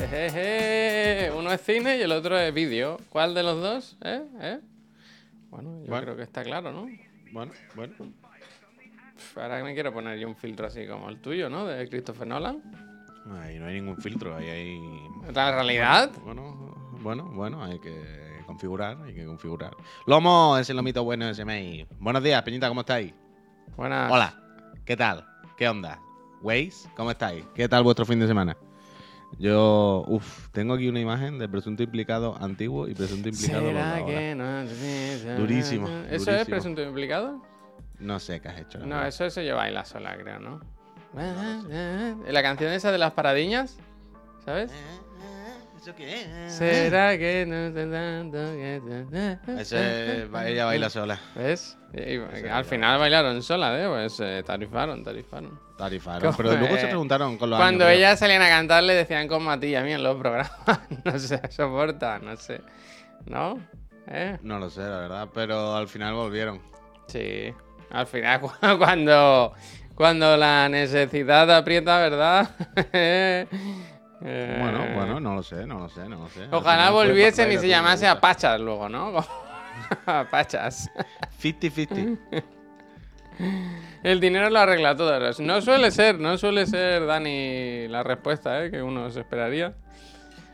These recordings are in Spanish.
Jejeje. Uno es cine y el otro es vídeo. ¿Cuál de los dos? ¿Eh? ¿Eh? Bueno, yo Bueno. creo que está claro, ¿no? Bueno, bueno. Ahora me quiero poner yo un filtro así como el tuyo, ¿no? De Christopher Nolan. Ahí no hay ningún filtro, ahí hay. ¿La realidad? Bueno, bueno, bueno, hay que configurar, hay que configurar. Lomo es el lomito bueno ese mail. Buenos días, Peñita, ¿cómo estáis? Buenas. Hola, ¿qué tal? ¿Qué onda? Waze, ¿cómo estáis? ¿Qué tal vuestro fin de semana? Yo, uff, tengo aquí una imagen de presunto implicado antiguo y presunto implicado ¿Será que no? Durísimo, ¿Eso es presunto implicado? No sé qué has hecho. No, eso se lleva la sola, creo, ¿no? La canción esa de las paradiñas, ¿sabes? ¿Eso qué es? ¿Será que no te tanto Ese, ella baila sola. ¿Ves? Y- al final bailaron sola, ¿eh? Pues eh, tarifaron, tarifaron. Tarifaron. ¿Cómo Pero luego se preguntaron con los Cuando años, ellas salían a cantar le decían como a ti y a mí en los programas. no se soporta, no sé. ¿No? ¿Eh? No lo sé, la verdad, pero al final volvieron. Sí. Al final, cu- cuando, cuando la necesidad aprieta, ¿verdad? Eh, Bueno, bueno, no lo sé, no lo sé, no lo sé. Al Ojalá volviesen y se llamase. Apachas luego, ¿no? Apachas. 50-50. El dinero lo arregla todo. No suele ser, no suele ser, Dani, la respuesta ¿eh? que uno se esperaría.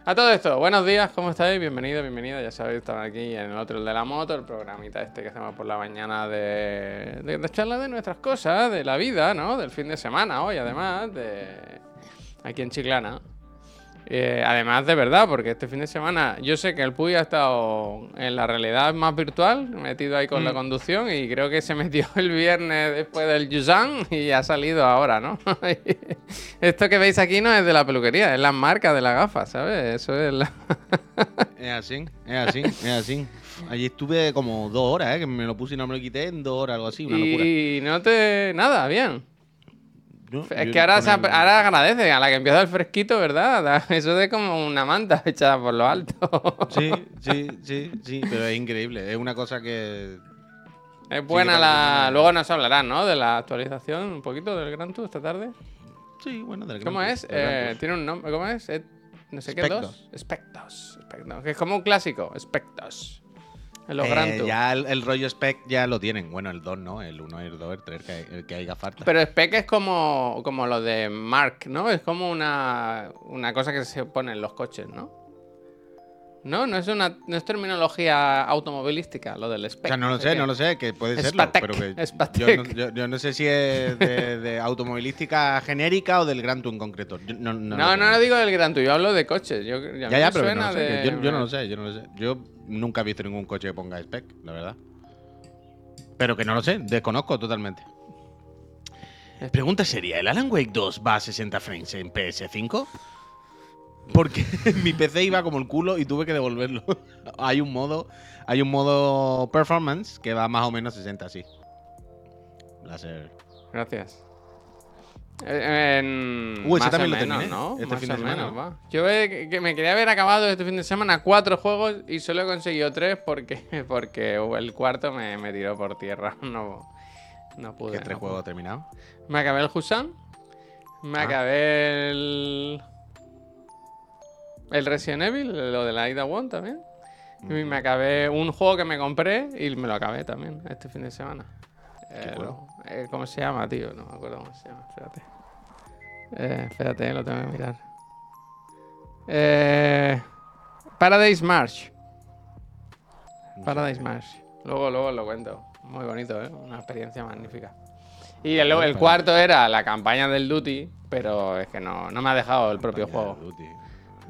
A todo esto, buenos días, ¿cómo estáis? Bienvenido, bienvenida. Ya sabéis, estamos aquí en el otro el de la moto, el programita este que hacemos por la mañana de, de, de charla de nuestras cosas, de la vida, ¿no? Del fin de semana hoy, además, de aquí en Chiclana. Eh, además, de verdad, porque este fin de semana yo sé que el Puy ha estado en la realidad más virtual, metido ahí con la conducción, y creo que se metió el viernes después del Yusan y ha salido ahora, ¿no? Esto que veis aquí no es de la peluquería, es la marca de la gafa, ¿sabes? Eso es la... es así, es así, es así. Allí estuve como dos horas, ¿eh? Que me lo puse y no me lo quité en dos horas, algo así, una locura. y no te... Nada, bien. Es que ahora, se ahora agradece, a la que empieza el fresquito, ¿verdad? Da- Eso es como una manta echada por lo alto. Sí, sí, sí, sí, pero es increíble. Es una cosa que. Es buena la. Luego nos hablarán, ¿no? De la actualización un poquito del Gran Tour esta tarde. Sí, bueno, del ¿Cómo Gran es? Tour, del Gran Eh. Tiene un nombre. ¿Cómo es? Eh, no sé qué dos. Spectos. Spectos. Que es como un clásico. Spectos. En los Eh, ya el, el rollo spec ya lo tienen. Bueno, el 2 no, el 1, el 2, el 3, el que, el que haya falta. Pero Spec es como, como lo de Mark, ¿no? Es como una, una cosa que se pone en los coches, ¿no? No, no es una no es terminología automovilística, lo del o Spec. sea, no lo sé, no lo sé, que puede serlo, Spatec, pero que yo no, yo- yo no sé si es de, de automovilística genérica o del Gran Tour en concreto. Yo no, no, No, digo del Gran Tour, yo hablo de coches. Yo, Ya, ya, pero no sé, de- yo, yo no lo sé, yo no lo sé. Yo nunca he visto ningún coche que ponga spec, la verdad. Pero que no lo sé, desconozco totalmente. Pregunta sería, ¿el Alan Wake 2 va a 60 frames en PS5? Porque mi PC iba como el culo y tuve que devolverlo. hay un modo, hay un modo performance que va más o menos 60 así. Láser. Gracias. Eh, En... Uh, ese también lo menos, terminé, ¿no? este Más fin de semana, menos, ¿no? va. Yo que me quería haber acabado este fin de semana cuatro juegos y solo he conseguido tres porque, porque el cuarto me, me tiró por tierra. No, no pude. ¿Qué tres no juegos terminados? pude. Me acabé el Husan. Me Ah. acabé el... El Resident Evil, lo de la Ida One también. Y me acabé un juego que me compré y me lo acabé también este fin de semana. Eh, eh, ¿Cómo se llama, tío? No me acuerdo cómo se llama. Espérate. Eh, espérate, lo tengo que mirar. Eh, Paradise March. Paradise March. Luego, luego lo cuento. Muy bonito, ¿eh? Una experiencia magnífica. Y el, el cuarto era la campaña del Duty, pero es que no, no me ha dejado el propio juego. Duty.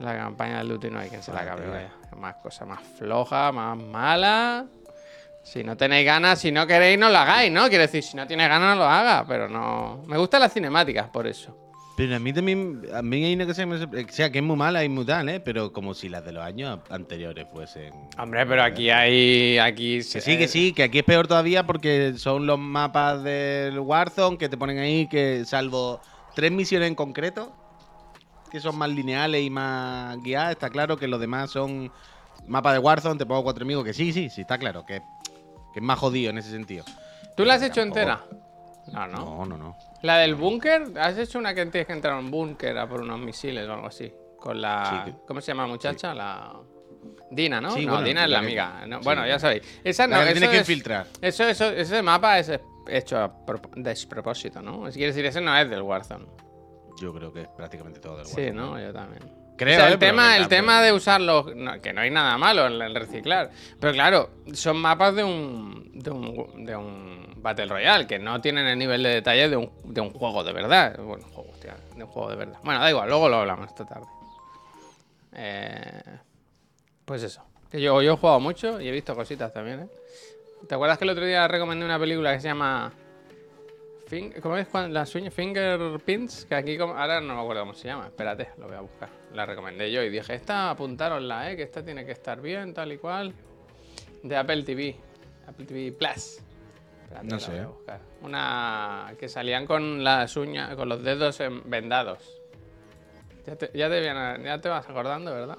La campaña del Duty no hay quien se la acabe, vaya. Más cosa más floja, más mala. Si no tenéis ganas, si no queréis, no lo hagáis, ¿no? Quiero decir, si no tienes ganas, no lo hagas, pero no. Me gustan las cinemáticas, por eso. Pero a mí también, a mí hay una que me sorpre- o sea, que es muy mala y muy tal, ¿eh? Pero como si las de los años anteriores fuesen... Hombre, pero aquí hay. Aquí Que sí, que sí, que aquí es peor todavía porque son los mapas del Warzone que te ponen ahí que salvo tres misiones en concreto, que son más lineales y más guiadas, está claro que los demás son mapas de Warzone, te pongo cuatro amigos, que sí, sí, sí, está claro, que, que es más jodido en ese sentido. ¿Tú la has hecho entera? No, no. No, no, no. La del búnker, ¿has hecho una que tienes que entrar a un búnker a por unos misiles o algo así? con la. Sí, ¿Cómo se llama la muchacha? La. Dina, ¿no? Sí, no, bueno, Dina es la que- amiga. no. Bueno, ya sabéis. Esa no, La que tienes que es- infiltrar. Eso, eso, ese mapa es hecho a prop- despropósito, ¿no? Es quiere decir, ese no es del Warzone. Yo creo que es prácticamente todo del Sí. ¿no? Yo también. Creo, o sea, eh, el pero tema, el tema de usarlos, no, que no hay nada malo en el reciclar. Pero claro, son mapas de un, de un, de un Battle Royale, que no tienen el nivel de detalle de un, de un juego de verdad. Bueno, juego, hostia, de un juego de verdad. Bueno, da igual, luego lo hablamos esta tarde. Eh, pues eso. Que yo, yo he jugado mucho y he visto cositas también, ¿eh? ¿Te acuerdas que el otro día recomendé una película que se llama... ¿Cómo es cuando las uñas? Fingerprints, que aquí como- ahora no me acuerdo cómo se llama. Espérate, lo voy a buscar. La recomendé yo y dije, esta apuntárosla, eh, que esta tiene que estar bien, tal y cual. De Apple TV. Apple TV Plus. Espérate, No la sé. voy a buscar. Una que salían con las uñas, con los dedos en- vendados. Ya te, ya, te, viene- ya te vas acordando, ¿verdad?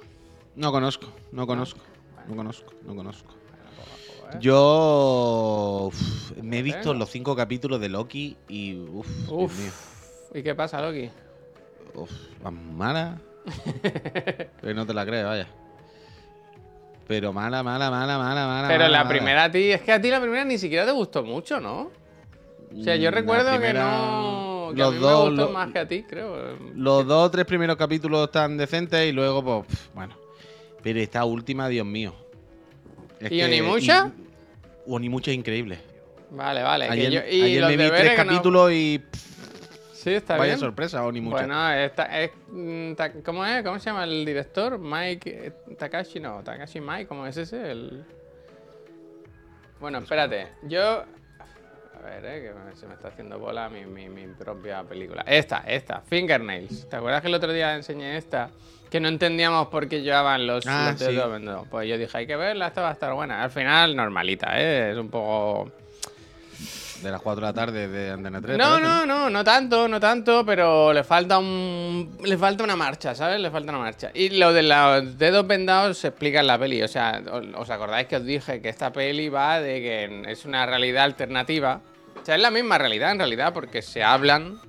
No conozco, no conozco, no conozco, no conozco. ¿Eh? Yo uf, me he visto los cinco capítulos de Loki y uff, Dios mío. Uf. ¿Y qué pasa, Loki? Uf, mala. Pero no te la crees, vaya. Pero mala, mala, mala, mala, mala. Pero mala, la mala. primera a ti, es que a ti la primera ni siquiera te gustó mucho, ¿no? O sea, yo Mm, recuerdo que no. Que a los mí dos, me gustó lo- más que a ti, creo. Los dos o tres primeros capítulos están decentes y luego, pues, bueno. Pero esta última, Dios mío. Es ¿Y que- Onimusha? y- Onimusha es increíble. Vale, vale. que Ayer, yo- y ayer los me vi tres que no- capítulos y Sí, está vaya bien. sorpresa, Onimusha. Bueno, esta, es, mm, ¿cómo es? ¿Cómo se llama el director? Mike eh, Takashi, no, Takashi Mike, ¿cómo es ese? El... Bueno, espérate, yo... A ver, eh, que se me está haciendo bola mi, mi, mi propia película. Esta, esta, Fingernails. ¿Te acuerdas que el otro día enseñé esta? Que no entendíamos por qué llevaban los, Ah, los dedos sí. vendados. Pues yo dije, hay que verla, esta va a estar buena. Al final, normalita, ¿eh? Es un poco... De las 4 de la tarde de Antena 3. No, no, no, no tanto, no tanto, pero le falta un. Le falta una marcha, ¿sabes? Le falta una marcha. Y lo de los dedos vendados se explica en la peli. O sea, ¿os acordáis que os dije que esta peli va de que es una realidad alternativa? O sea, es la misma realidad en realidad, porque se hablan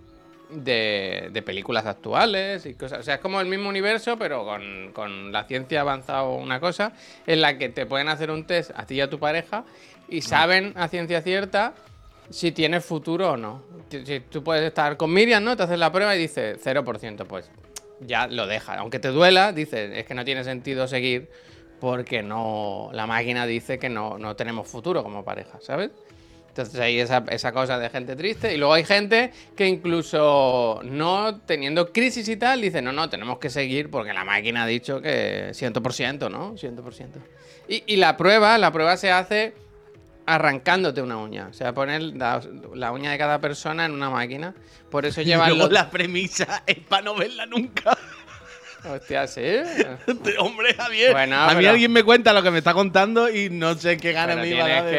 de, de películas actuales y cosas. O sea, es como el mismo universo, pero con, con la ciencia avanzado una cosa, en la que te pueden hacer un test a ti y a tu pareja y saben a ciencia cierta si tienes futuro o no. Si- tú puedes estar con Miriam, ¿no? Te haces la prueba y dice 0%, pues ya lo deja. Aunque te duela, dice, es que no tiene sentido seguir porque no la máquina dice que no, no tenemos futuro como pareja, ¿sabes? Entonces hay esa, esa cosa de gente triste. Y luego hay gente que incluso no teniendo crisis y tal, dice, no, no, tenemos que seguir porque la máquina ha dicho que 100%, ¿no? 100%. Y, y la prueba, la prueba se hace arrancándote una uña. O sea, poner la, la uña de cada persona en una máquina. Por eso llevan luego los... la premisa es para no verla nunca. Hostia, ¿sí? Hombre, Javier. Bueno, a mí pero- alguien me cuenta lo que me está contando y no sé qué gana me iba a tienes dar que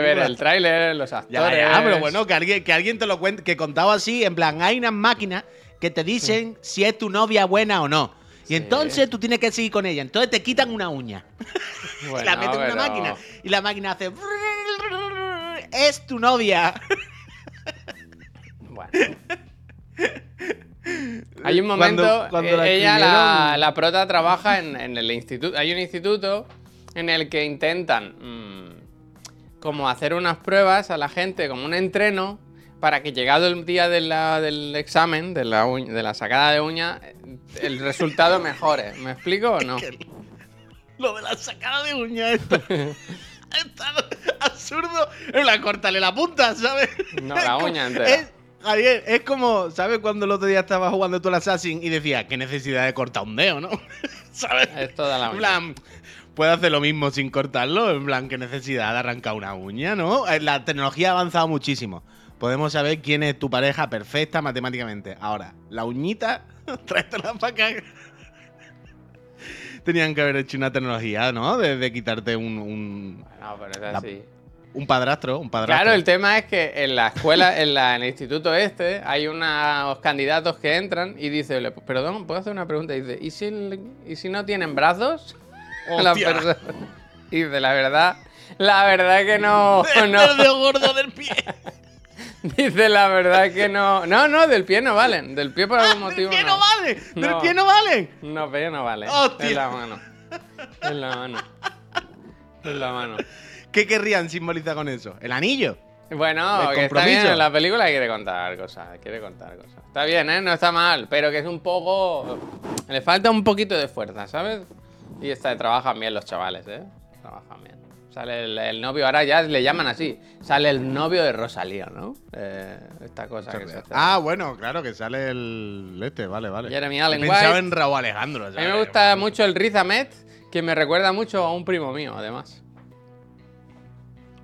ver el tráiler, los actores... Ya, ya, pero bueno, que alguien, que alguien te lo cuente, que contado así, en plan, hay unas máquinas que te dicen si es tu novia buena o no. Y Sí. entonces tú tienes que seguir con ella. Entonces te quitan una uña. Bueno, la meten en una máquina. Y la máquina hace. Es tu novia. Bueno. Hay un momento, Cuando- cuando la eh, ella, la, prota, trabaja en, en el instituto. Hay un instituto en el que intentan mm, como hacer unas pruebas a la gente, como un entreno, para que llegado el día de la- del examen, de la, de la sacada de uña, el resultado mejore. ¿Me explico o no? Lo de la sacada de uña esto. es tan absurdo. La cortale la punta, ¿sabes? No, la uña entera. Es, Javier, es como, ¿sabes cuando el otro día estaba jugando tú al Assassin y decía, qué necesidad de cortar un dedo, ¿no? ¿Sabes? Es toda la En plan, puede hacer lo mismo sin cortarlo. En plan, qué necesidad de arrancar una uña, ¿no? Eh, La tecnología ha avanzado muchísimo. Podemos saber quién es tu pareja perfecta matemáticamente. Ahora, la uñita, tráetela para acá. Tenían que haber hecho una tecnología, ¿no? De, de quitarte un, un, No, pero es La- así. Un padrastro, un padrastro. Claro, el tema es que en la escuela, en, la- en el instituto este, hay unos candidatos que entran y dice, "Le- perdón, ¿puedo hacer una pregunta? Y dice, ¿y si, el- ¿y si no tienen brazos? La Y dice, la verdad, la verdad que no, El no. dedo gordo del pie. Dice la verdad que no. No, no, del pie no valen. Del pie por algún motivo. ¡Del pie no, vale! ¡Del No. pie no vale! No, pie no vale. Hostia. Es la mano. Es la mano. Es la mano. ¿Qué querrían simbolizar con eso? ¿El anillo? Bueno, ¿El que está bien, en la película quiere contar cosas, quiere contar cosas. Está bien, ¿eh? No está mal, pero que es un poco... Le falta un poquito de fuerza, ¿sabes? Y está, trabajan bien los chavales, ¿eh? Trabajan bien. Sale el, el novio, ahora ya le llaman así, sale el novio de Rosalía, ¿no? Eh, esta cosa que se hace. Ah, bueno, claro, que sale el este, vale, vale. Jeremy Allen White. en Raúl Alejandro. A mí me gusta mucho el Riz Ahmed, que me recuerda mucho a un primo mío, además.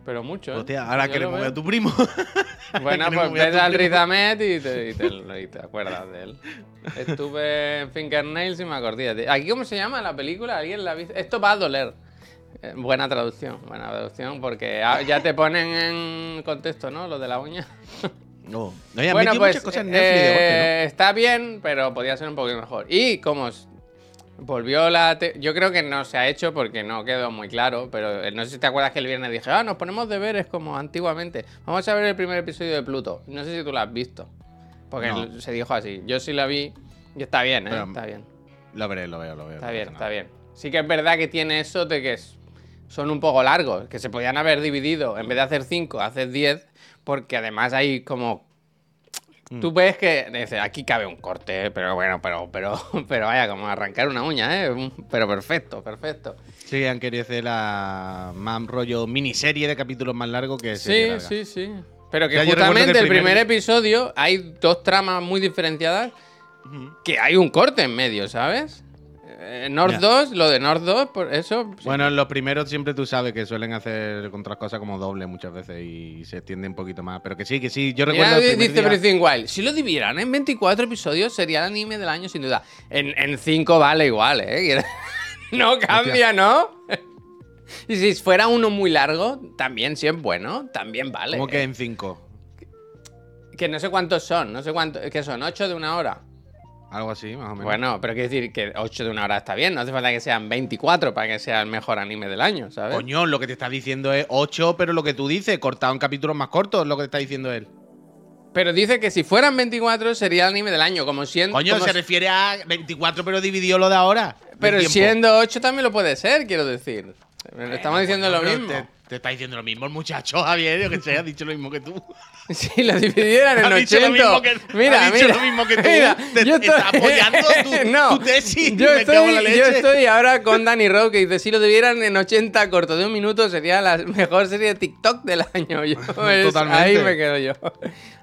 Pero mucho, ¿eh? Hostia, ahora Yo queremos ver a tu primo. Bueno, pues ves al primo. Riz Ahmed y te, y te- y te acuerdas de él. Estuve en Fingernails y me acordé. ¿Aquí cómo se llama la película? ¿Alguien la ha visto? Esto va a doler. Eh, buena traducción, buena traducción, porque ya te ponen en contexto, ¿no? Lo de la uña. No. Han bueno, pues muchas cosas en Netflix de golpe, eh, está bien, pero podía ser un poquito mejor. Y como volvió la... Yo creo que no se ha hecho porque no quedó muy claro, pero eh, no sé si te acuerdas que el viernes dije, ah, nos ponemos deberes como antiguamente. Vamos a ver el primer episodio de Pluto. No sé si tú lo has visto, porque No. se dijo así. Yo sí la vi y está bien, ¿eh? Pero- está bien. Lo veré, lo veo, lo veo. Está no bien, está bien. Sí que es verdad que tiene eso de que son un poco largos, que se podían haber dividido, en vez de hacer 5, hacer 10, porque además hay como... Mm. Tú ves que dice, aquí cabe un corte, pero bueno, pero, pero, pero vaya, como arrancar una uña, ¿eh? Pero perfecto, perfecto. Sí, han querido hacer la más rollo miniserie de capítulos más largo que Sí, larga. sí, sí. Pero que recuerdo que justamente el el primer... primer- episodio hay dos tramas muy diferenciadas que hay un corte en medio, ¿sabes? Eh, North Ya. 2, lo de North 2, por eso... Bueno, en los primeros siempre tú sabes que suelen hacer otras cosas como doble muchas veces y se extiende un poquito más. Pero que sí, que sí. Yo recuerdo. Primer dice día- Breath in Wild, si lo dividieran en 24 episodios sería el anime del año sin duda. En 5 vale igual, ¿eh? No cambia, ¿no? Y si fuera uno muy largo, también si es bueno, también vale. ¿Cómo que en cinco? Que no sé cuántos son, no sé cuántos, que son 8 de una hora. Algo así, más o menos. Bueno, pero quiero decir que 8 de una hora está bien, no hace falta que sean 24 para que sea el mejor anime del año, ¿sabes? Coño, lo que te está diciendo es 8, pero lo que tú dices, cortado en capítulos más cortos, es lo que te está diciendo él. Pero dice que si fueran 24 sería el anime del año, como siendo... Coño, como se si- refiere a 24, pero dividió lo de ahora. Pero siendo 8 también lo puede ser, quiero decir. Estamos diciendo Coño, lo mismo. Te, te está diciendo lo mismo el muchacho, Javier, yo que sé, ha dicho lo mismo que tú. Si lo dividieran en Ha dicho 80. lo mismo que- mira, ha dicho mira, lo mismo que tú. mira, Te- yo está apoyando tu- no, tu tesis, Yo me cago en la estoy, yo leche. estoy ahora con Danny Rowe que dice: si lo dividieran en 80 corto de un minuto sería la mejor serie de TikTok del año. Yo, Totalmente. Ahí me quedo yo.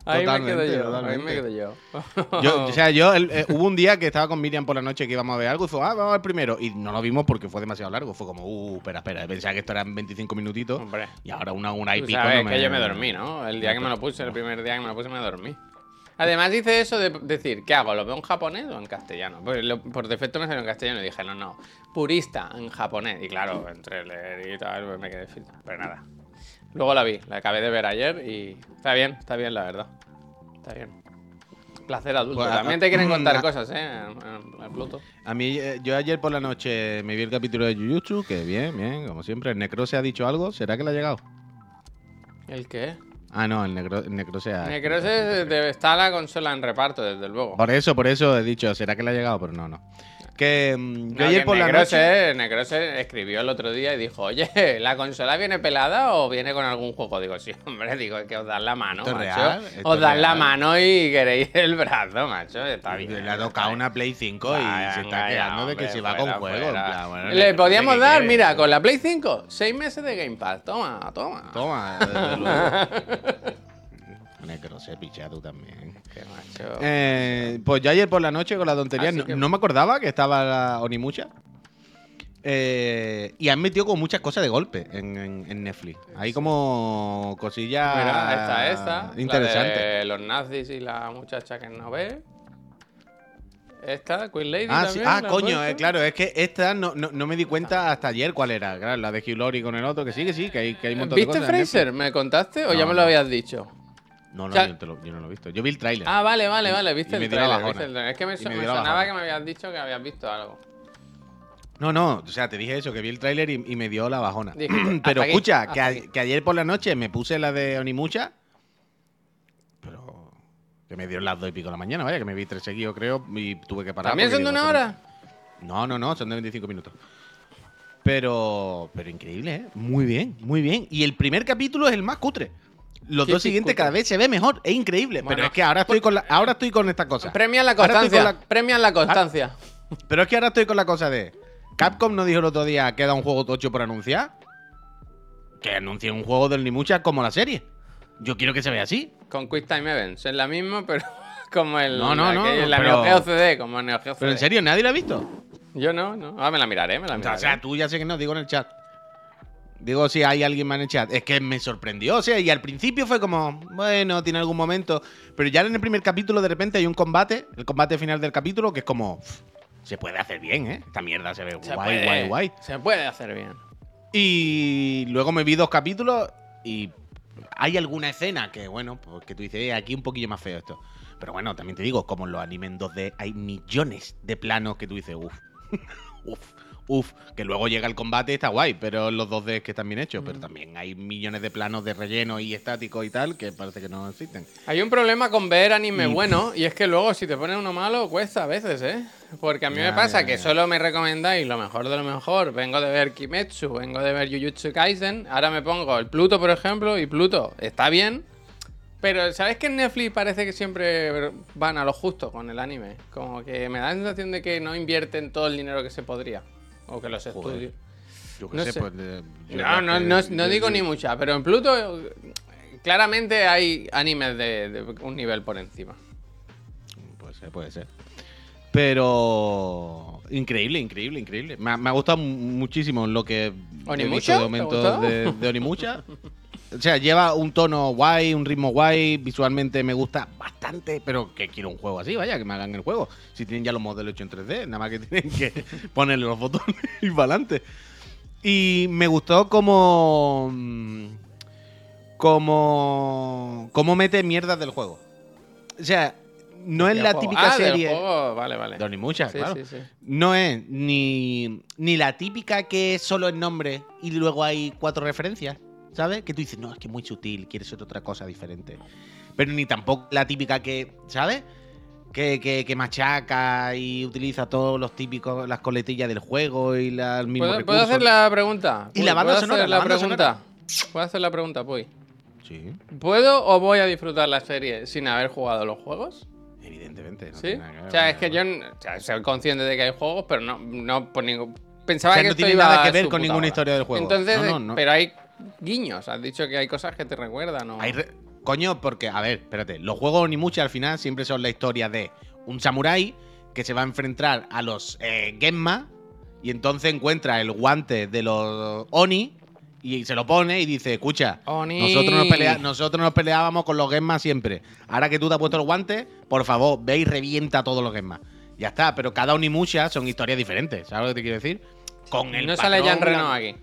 Ahí me quedo Totalmente, yo. Ahí me quedo yo. Yo, o sea, yo el- eh, hubo un día que estaba con Miriam por la noche que íbamos a ver algo y fue, ah, vamos a ver primero. Y no lo vimos porque fue demasiado largo. Fue como, uh, espera, espera. Pensaba que esto eran 25 minutitos. Hombre. Y ahora una, una y pico. sabes no que yo me dormí, ¿no? El día que me lo puse, el primer día que me lo puse, me dormí. Además dice eso de decir, ¿qué hago? ¿Lo veo en japonés o en castellano? Pues lo- por defecto me salió en castellano y dije, no, no, purista en japonés. Y claro, entre leer y tal, pues me quedé frito. Pero nada. Luego la vi, la acabé de ver ayer y está bien, está bien, la verdad. Está bien. Placer adulto. Pues, También te quieren contar a- cosas, ¿eh? En Pluto. A mí, eh, yo ayer por la noche me vi el capítulo de Jujutsu, que bien, bien, como siempre. ¿El Necrose ha dicho algo? ¿Será que le ha llegado? ¿El qué? Ah, no, el, necro, el Necrose ha... Necrose estar la consola en reparto, desde luego. Por eso, por eso he dicho, ¿será que le ha llegado? Pero no, no. Que mm, yo No, ayer que por la noche... Necrose escribió el otro día y dijo, oye, ¿la consola viene pelada o viene con algún juego? Digo, sí, hombre, digo, es que os dan la mano, macho. real, esto os dan la mano y queréis el brazo, macho. Está bien. Le ha tocado una Play 5 y se está venga, quejando de que hombre, se va con en plan, bueno, Le podíamos ¿qué dar, quieres? mira, con la Play 5, seis meses de Game Pass. Toma, toma. Toma, desde luego. Necrose, picha, tú también. Qué macho. Eh, pues yo ayer por la noche con la tontería, no, que- no me acordaba que estaba la Onimucha. Eh, y han metido como muchas cosas de golpe en, en- en Netflix. Hay como cosillas Mira, esta. La de los nazis y la muchacha que no ve. Esta, Queen Lady. Ah, sí. ah coño, eh, claro, es que esta no, no, no me di cuenta hasta ayer cuál era. Claro, la de Hugh Laurie con el otro, que sí, que sí, que hay, que hay un montón de ¿Viste cosas. Netflix. Fraser? ¿Me contaste o ya me lo habías dicho? No, no, yo, te lo- yo no lo he visto. Yo vi el tráiler. Ah, vale, vale, vale. ¿Viste el dio trailer? ¿viste el tráiler? Es que me, so- me dio sonaba que me habías dicho que habías visto algo. No, no, o sea, te dije eso, que vi el tráiler y, y me dio la bajona. Dijiste, Pero escucha, que, a- aquí. que ayer por la noche me puse la de Onimucha Que me dieron las dos y pico de la mañana, vaya, que me vi tres seguidos, creo, y tuve que parar. ¿También son de una hora? No, no, no, son de 25 minutos. Pero, pero increíble, ¿eh? Muy bien, muy bien. Y el primer capítulo es el más cutre. Los ¿Qué dos siguientes cada vez se ve mejor, es increíble. Bueno, pero es que ahora estoy con la, ahora estoy con esta cosa. Premian la constancia. con la- Premian la constancia. Pero es que ahora estoy con la cosa de. Capcom no dijo el otro día queda un juego tocho por anunciar. Que anuncie un juego del Nimucha como la serie. Yo quiero que se vea así. Con Quick Time Events. Es la misma, pero como el. No, no, no, la pero- Neo CD, como Neo Geo Pero en CD. serio, nadie lo ha visto. Yo no, no. Ahora me la miraré, me la O sea, miraré. o sea, tú ya sé que no, digo en el chat. Digo si hay alguien más en el chat. Es que me sorprendió. O sea, y al principio fue como, bueno, tiene algún momento. Pero ya en el primer capítulo, de repente hay un combate, el combate final del capítulo, que es como. "Uf, se puede hacer bien, ¿eh? Esta mierda se ve Se guay, puede, guay, guay. Se puede hacer bien. Y luego me vi dos capítulos y hay alguna escena que, bueno, pues que tú dices, "Eh, aquí un poquillo más feo esto. Pero bueno, también te digo, como en los animes en 2D hay millones de planos que tú dices, uff, uff, uff, que luego llega el combate y está guay, pero los 2D que están bien hechos, pero también hay millones de planos de relleno y estáticos y tal que parece que no existen. Hay un problema con ver anime Y- bueno, y es que luego si te pones uno malo, cuesta a veces, ¿eh? Porque a mí Ya, me pasa ya, que ya. solo me recomendáis lo mejor de lo mejor. Vengo de ver Kimetsu, vengo de ver Jujutsu Kaisen, ahora me pongo el Pluto, por ejemplo, y Pluto está bien, pero ¿sabes que en Netflix parece que siempre van a lo justo con el anime? Como que me da la sensación de que no invierten todo el dinero que se podría, o que los Joder. estudios. Yo qué No sé, sé. pues. de- yo No, no, que- no, de- no digo de- ni mucha, pero en Pluto eh, claramente hay animes de, un nivel por encima. Puede ser, puede ser. Pero. Increíble, increíble, increíble. Me ha, me ha gustado mu- muchísimo lo que. he ¿Onimucha? visto de ¿Te momento de, de Onimucha. O sea, lleva un tono guay, un ritmo guay. Visualmente me gusta bastante. Pero que quiero un juego así, vaya, que me hagan el juego. Si tienen ya los modelos hechos en 3D, nada más que tienen que ponerle los botones y para adelante. Y me gustó como. mm, Como. Como mete mierdas del juego. O sea, no es Del la juego. típica Ah, del serie. juego, Vale, vale. De Onimucha, Sí, claro. sí, sí. No es ni, ni la típica que es solo el nombre y luego hay cuatro referencias, ¿sabes? Que tú dices, no, es que muy sutil, quieres ser otra cosa diferente. Pero ni tampoco la típica que, ¿sabes? Que, que, que machaca y utiliza todos los típicos, las coletillas del juego y las mismos ¿Puedo, puedo hacer la pregunta? Y la banda ¿Puedo sonora, hacer la pregunta? ¿Puedo hacer la pregunta, Puy? Sí, ¿Puedo o voy a disfrutar la serie sin haber jugado los juegos? evidentemente. no ¿Sí? O sea, es que yo vaya. n- o sea, soy consciente de que hay juegos, pero no, no por ningún... O Pensaba sea, que no esto tiene iba nada que ver con ninguna historia del juego. Entonces, eh, no. pero hay guiños. Has dicho que hay cosas que te recuerdan. ¿o? Hay re- Coño, porque, a ver, espérate, los juegos Onimucha al final siempre son la historia de un samurái que se va a enfrentar a los eh, Genma y entonces encuentra el guante de los Oni y se lo pone y dice, escucha, Oni. nosotros nos, pelea- nosotros nos peleábamos con los Genma siempre. Ahora que tú te has puesto el guante, por favor, ve y revienta a todos los Genma. Ya está, pero cada Onimucha son historias diferentes, ¿sabes lo que te quiero decir? Con el no sale patrón, Jan Reno aquí.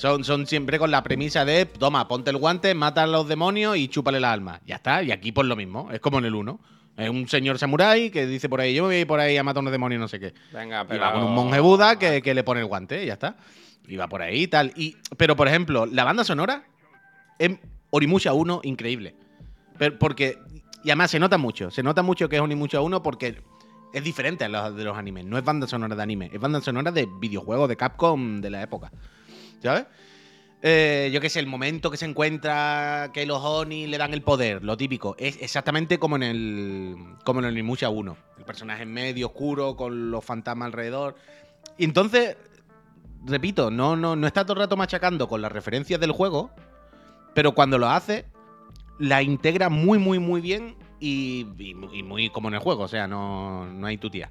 Son, son siempre con la premisa de, toma, ponte el guante, mata a los demonios y chúpale la alma. Ya está, y aquí pues lo mismo, es como en el 1. Es un señor samurái que dice por ahí, yo me voy a ir por ahí a matar a unos demonios no sé qué. Venga, Y pero... va con un monje Buda que, que le pone el guante, y ya está. Y va por ahí y tal. Y, pero, por ejemplo, la banda sonora es Orimucha 1 increíble. Pero porque, y además se nota mucho, se nota mucho que es Orimucha 1 porque es diferente a los de los animes. No es banda sonora de anime, es banda sonora de videojuegos de Capcom de la época. ¿Sabes? Eh, yo qué sé, el momento que se encuentra que los Oni le dan el poder, lo típico, es exactamente como en el como en el Onimusha 1. El personaje en medio, oscuro, con los fantasmas alrededor. Y entonces, repito, no, no, no está todo el rato machacando con las referencias del juego, pero cuando lo hace, la integra muy, muy, muy bien y, y- y muy como en el juego, o sea, no, no hay tu tía.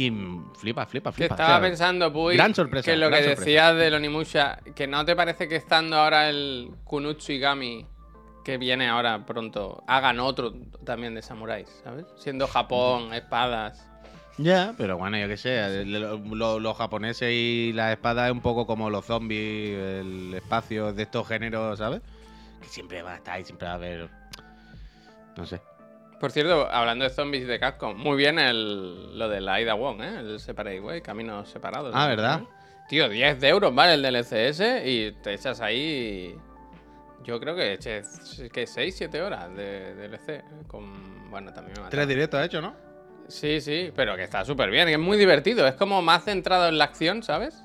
Y flipa, flipa, Que flipa. estaba o sea, pensando, Puy, gran sorpresa, que lo gran que sorpresa. decías del Onimusha, que no te parece que estando ahora el Kunutsugami, que viene ahora pronto, hagan otro también de samuráis, ¿sabes? Siendo Japón, espadas. Ya, pero bueno, yo qué sé, lo- lo- los japoneses y las espadas es un poco como los zombies, el espacio de estos géneros, ¿sabes? Que siempre va a estar y siempre va a haber... No sé. Por cierto, hablando de zombies de Capcom, muy bien el, lo de la Aida Wong, ¿eh? El Separate Way, caminos separados. Ah, ¿no? ¿verdad? Tío, 10 de euros, ¿vale? El del LCS y te echas ahí Yo creo que eché que 6, 7 horas de DLC. ¿eh? Con, bueno, también me. Tres directos hecho, ¿no? Sí, sí, pero que está súper bien, que es muy divertido. Es como más centrado en la acción, ¿sabes?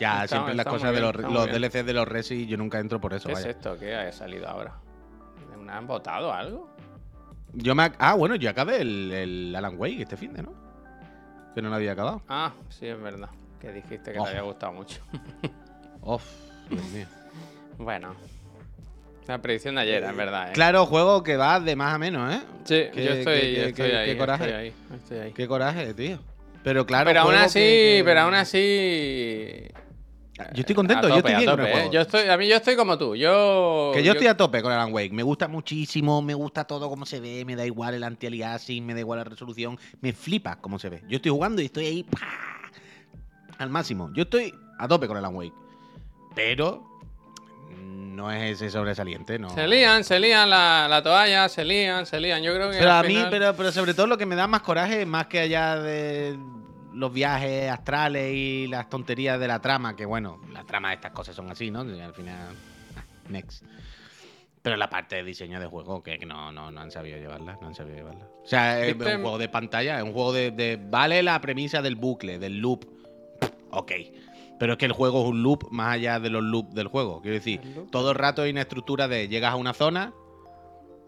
Ya, Está- siempre las está cosas de los, los. DLCs de los Resi, yo nunca entro por eso, ¿Qué es esto? ¿Qué ha salido ahora? ¿Me han votado algo? Yo me ah, bueno, yo acabé el, el Alan Wake este fin de, ¿no? Que no lo había acabado. Ah, sí, es verdad. Que dijiste que Ojo. te había gustado mucho. Uf, Dios mío. bueno. La predicción de ayer, es verdad, ¿eh? Claro, juego que va de más a menos, ¿eh? Sí, Qué- yo estoy, qué- yo qué- ahí, coraje. estoy ahí, estoy ahí. Qué coraje, tío. Pero claro, pero aún así, que- que- pero aún así... Yo estoy contento, a yo estoy a bien con tope, el ¿eh? Yo estoy, a mí yo estoy como tú. Yo. Que yo estoy a tope con Alan Wake. Me gusta muchísimo, me gusta todo como se ve, me da igual el anti-aliasing, me da igual la resolución, me flipa cómo se ve. Yo estoy jugando y estoy ahí ¡pah! al máximo. Yo estoy a tope con Alan Wake. Pero no es ese sobresaliente, no. Se lían, se lían la, la toalla, se lían, se lían. Yo creo que. Pero a mí, pero, pero sobre todo lo que me da más coraje, más que allá de los viajes astrales y las tonterías de la trama, que bueno, la trama de estas cosas son así, ¿no? Al final, next. Pero la parte de diseño de juego, que no, no, no han sabido llevarla, no han sabido llevarla. O sea, es un juego de pantalla, es un juego de, de- Vale la premisa del bucle, del loop. Ok. Pero es que el juego es un loop más allá de los loops del juego. Quiero decir, El todo el rato hay una estructura de llegas a una zona,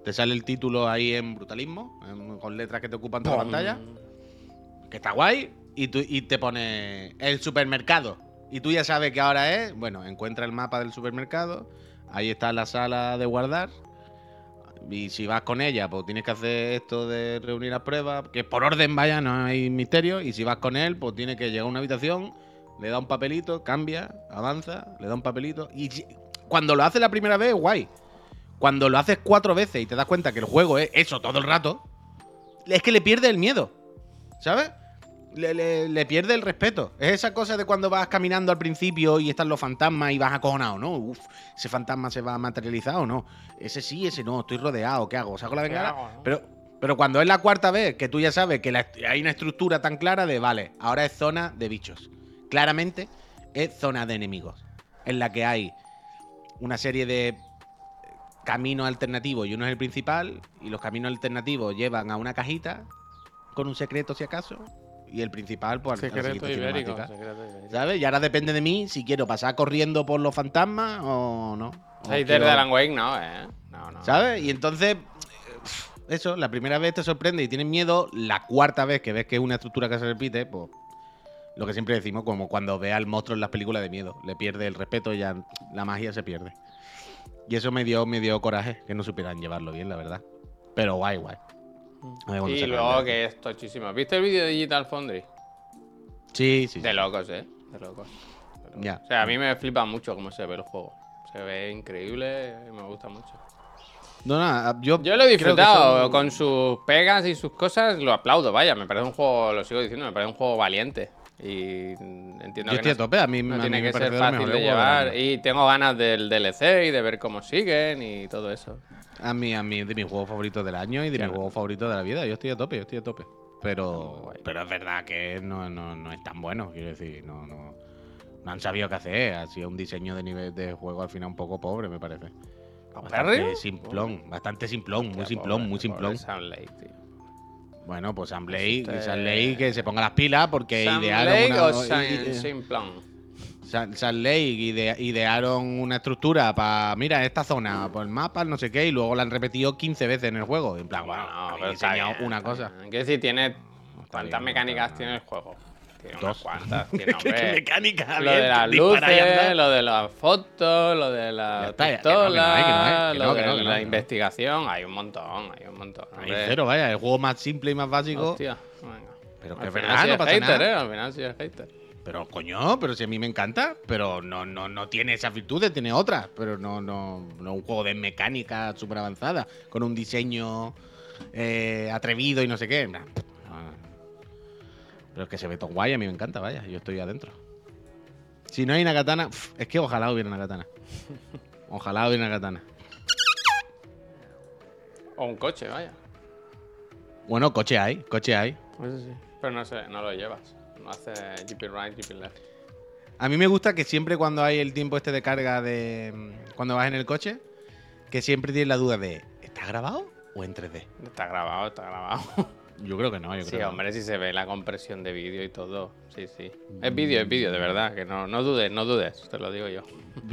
te sale el título ahí en brutalismo, en- con letras que te ocupan toda la pantalla, que está guay, y, tú, y te pone el supermercado. Y tú ya sabes que ahora es, bueno, encuentra el mapa del supermercado, ahí está la sala de guardar, y si vas con ella, pues tienes que hacer esto de reunir las pruebas, que por orden vaya, no hay misterio, y si vas con él, pues tienes que llegar a una habitación, le da un papelito, cambia, avanza, le da un papelito, y cuando lo haces la primera vez, guay. Cuando lo haces cuatro veces y te das cuenta que el juego es eso todo el rato, es que le pierde el miedo. ¿Sabes? Le, le- le pierde el respeto. Es esa cosa de cuando vas caminando al principio y están los fantasmas y vas acojonado, ¿no? Uf, ese fantasma se va a materializar o no. Ese sí, ese no, estoy rodeado, ¿qué hago? ¿Saco la ¿Qué bengala? no? Pero, pero cuando es la cuarta vez que tú ya sabes que la- hay una estructura tan clara de, vale, ahora es zona de bichos. Claramente es zona de enemigos. En la que hay una serie de caminos alternativos y uno es el principal y los caminos alternativos llevan a una cajita con un secreto si acaso y el principal pues la Secreto ibérico. secreto ibérico. ¿Sabes? Y ahora depende de mí si quiero pasar corriendo por los fantasmas o no. O quiero- de Alan Wake, no, ¿eh? No, no. ¿Sabes? Y entonces, eso, la primera vez te sorprende y tienes miedo, la cuarta vez que ves que es una estructura que se repite, pues lo que siempre decimos, como cuando ve al monstruo en las películas de miedo, le pierde el respeto y ya la magia se pierde. Y eso me dio, me dio coraje, que no supieran llevarlo bien, la verdad. Pero guay, guay. Y luego que es tochísimo. ¿Viste el vídeo de Digital Foundry? Sí, sí. De locos, ¿eh? De locos. Ya. O sea, a mí me flipa mucho cómo se ve el juego. Se ve increíble y me gusta mucho. No, nada, yo, Yo lo he disfrutado son- con sus pegas y sus cosas, lo aplaudo, vaya, me parece un juego, lo sigo diciendo, me parece un juego valiente. Y entiendo Yo que estoy a tope, a mí, no a mí tiene me que ser de fácil de llevar. Y tengo ganas del DLC y de ver cómo siguen y todo eso. A mí, a mí, de mis juegos favoritos del año y de mis juegos favoritos de la vida. Yo estoy a tope, yo estoy a tope. Pero, pero es verdad que no, no, no es tan bueno, quiero decir, no, no, no han sabido qué hacer. Ha sido un diseño de nivel de juego al final un poco pobre, me parece. Bastante simplón, bastante simplón, muy simplón, muy simplón. Bueno, pues Sam Lake, Este- Sam Lake que se ponga las pilas porque ¿Sam idearon Lake una, o Sam Sam Lake ide- idearon una estructura para, mira, esta zona, por el mapa, no sé qué, y luego la han repetido 15 veces en el juego. En plan, bueno, Bueno, habéis pero bien, una cosa. Quiero decir, tiene. ¿Cuántas no mecánicas tiene el juego? Tiene unas Dos. cuantas. Tiene, ¿Qué mecánica? Lo de las luces, lo de las fotos, lo de la no, no pistola, no no, lo de no, no, la no. investigación. Hay un montón, hay un montón. Hay cero, vaya, el juego más simple y más básico. Hostia, venga. Pero que Al es final verdad, sí no es pasa hater, nada. ¿eh? Al final sí es hater. Pero coño, pero si a mí me encanta, pero no, no, no tiene esas virtudes, tiene otras. Pero no, no, no un juego de mecánica súper avanzada, con un diseño eh, atrevido y no sé qué. Nah, no, no. Pero es que se ve todo guay, a mí me encanta, vaya, yo estoy adentro. Si no hay una katana, es que ojalá hubiera una katana. Ojalá hubiera una katana. O un coche, vaya. Bueno, coche hay, coche hay. Eso sí. Pero no sé, no lo llevas. No hace GP right, GP left. A mí me gusta que siempre cuando hay el tiempo este de carga de mm, cuando vas en el coche, que siempre tienen la duda de ¿está grabado o en 3D? Está grabado, está grabado. Yo creo que no, yo Sí, creo no. hombre, si se ve la compresión de vídeo y todo. Sí, sí. Es vídeo, es vídeo, de verdad. Que no, no dudes, no dudes. Te lo digo yo.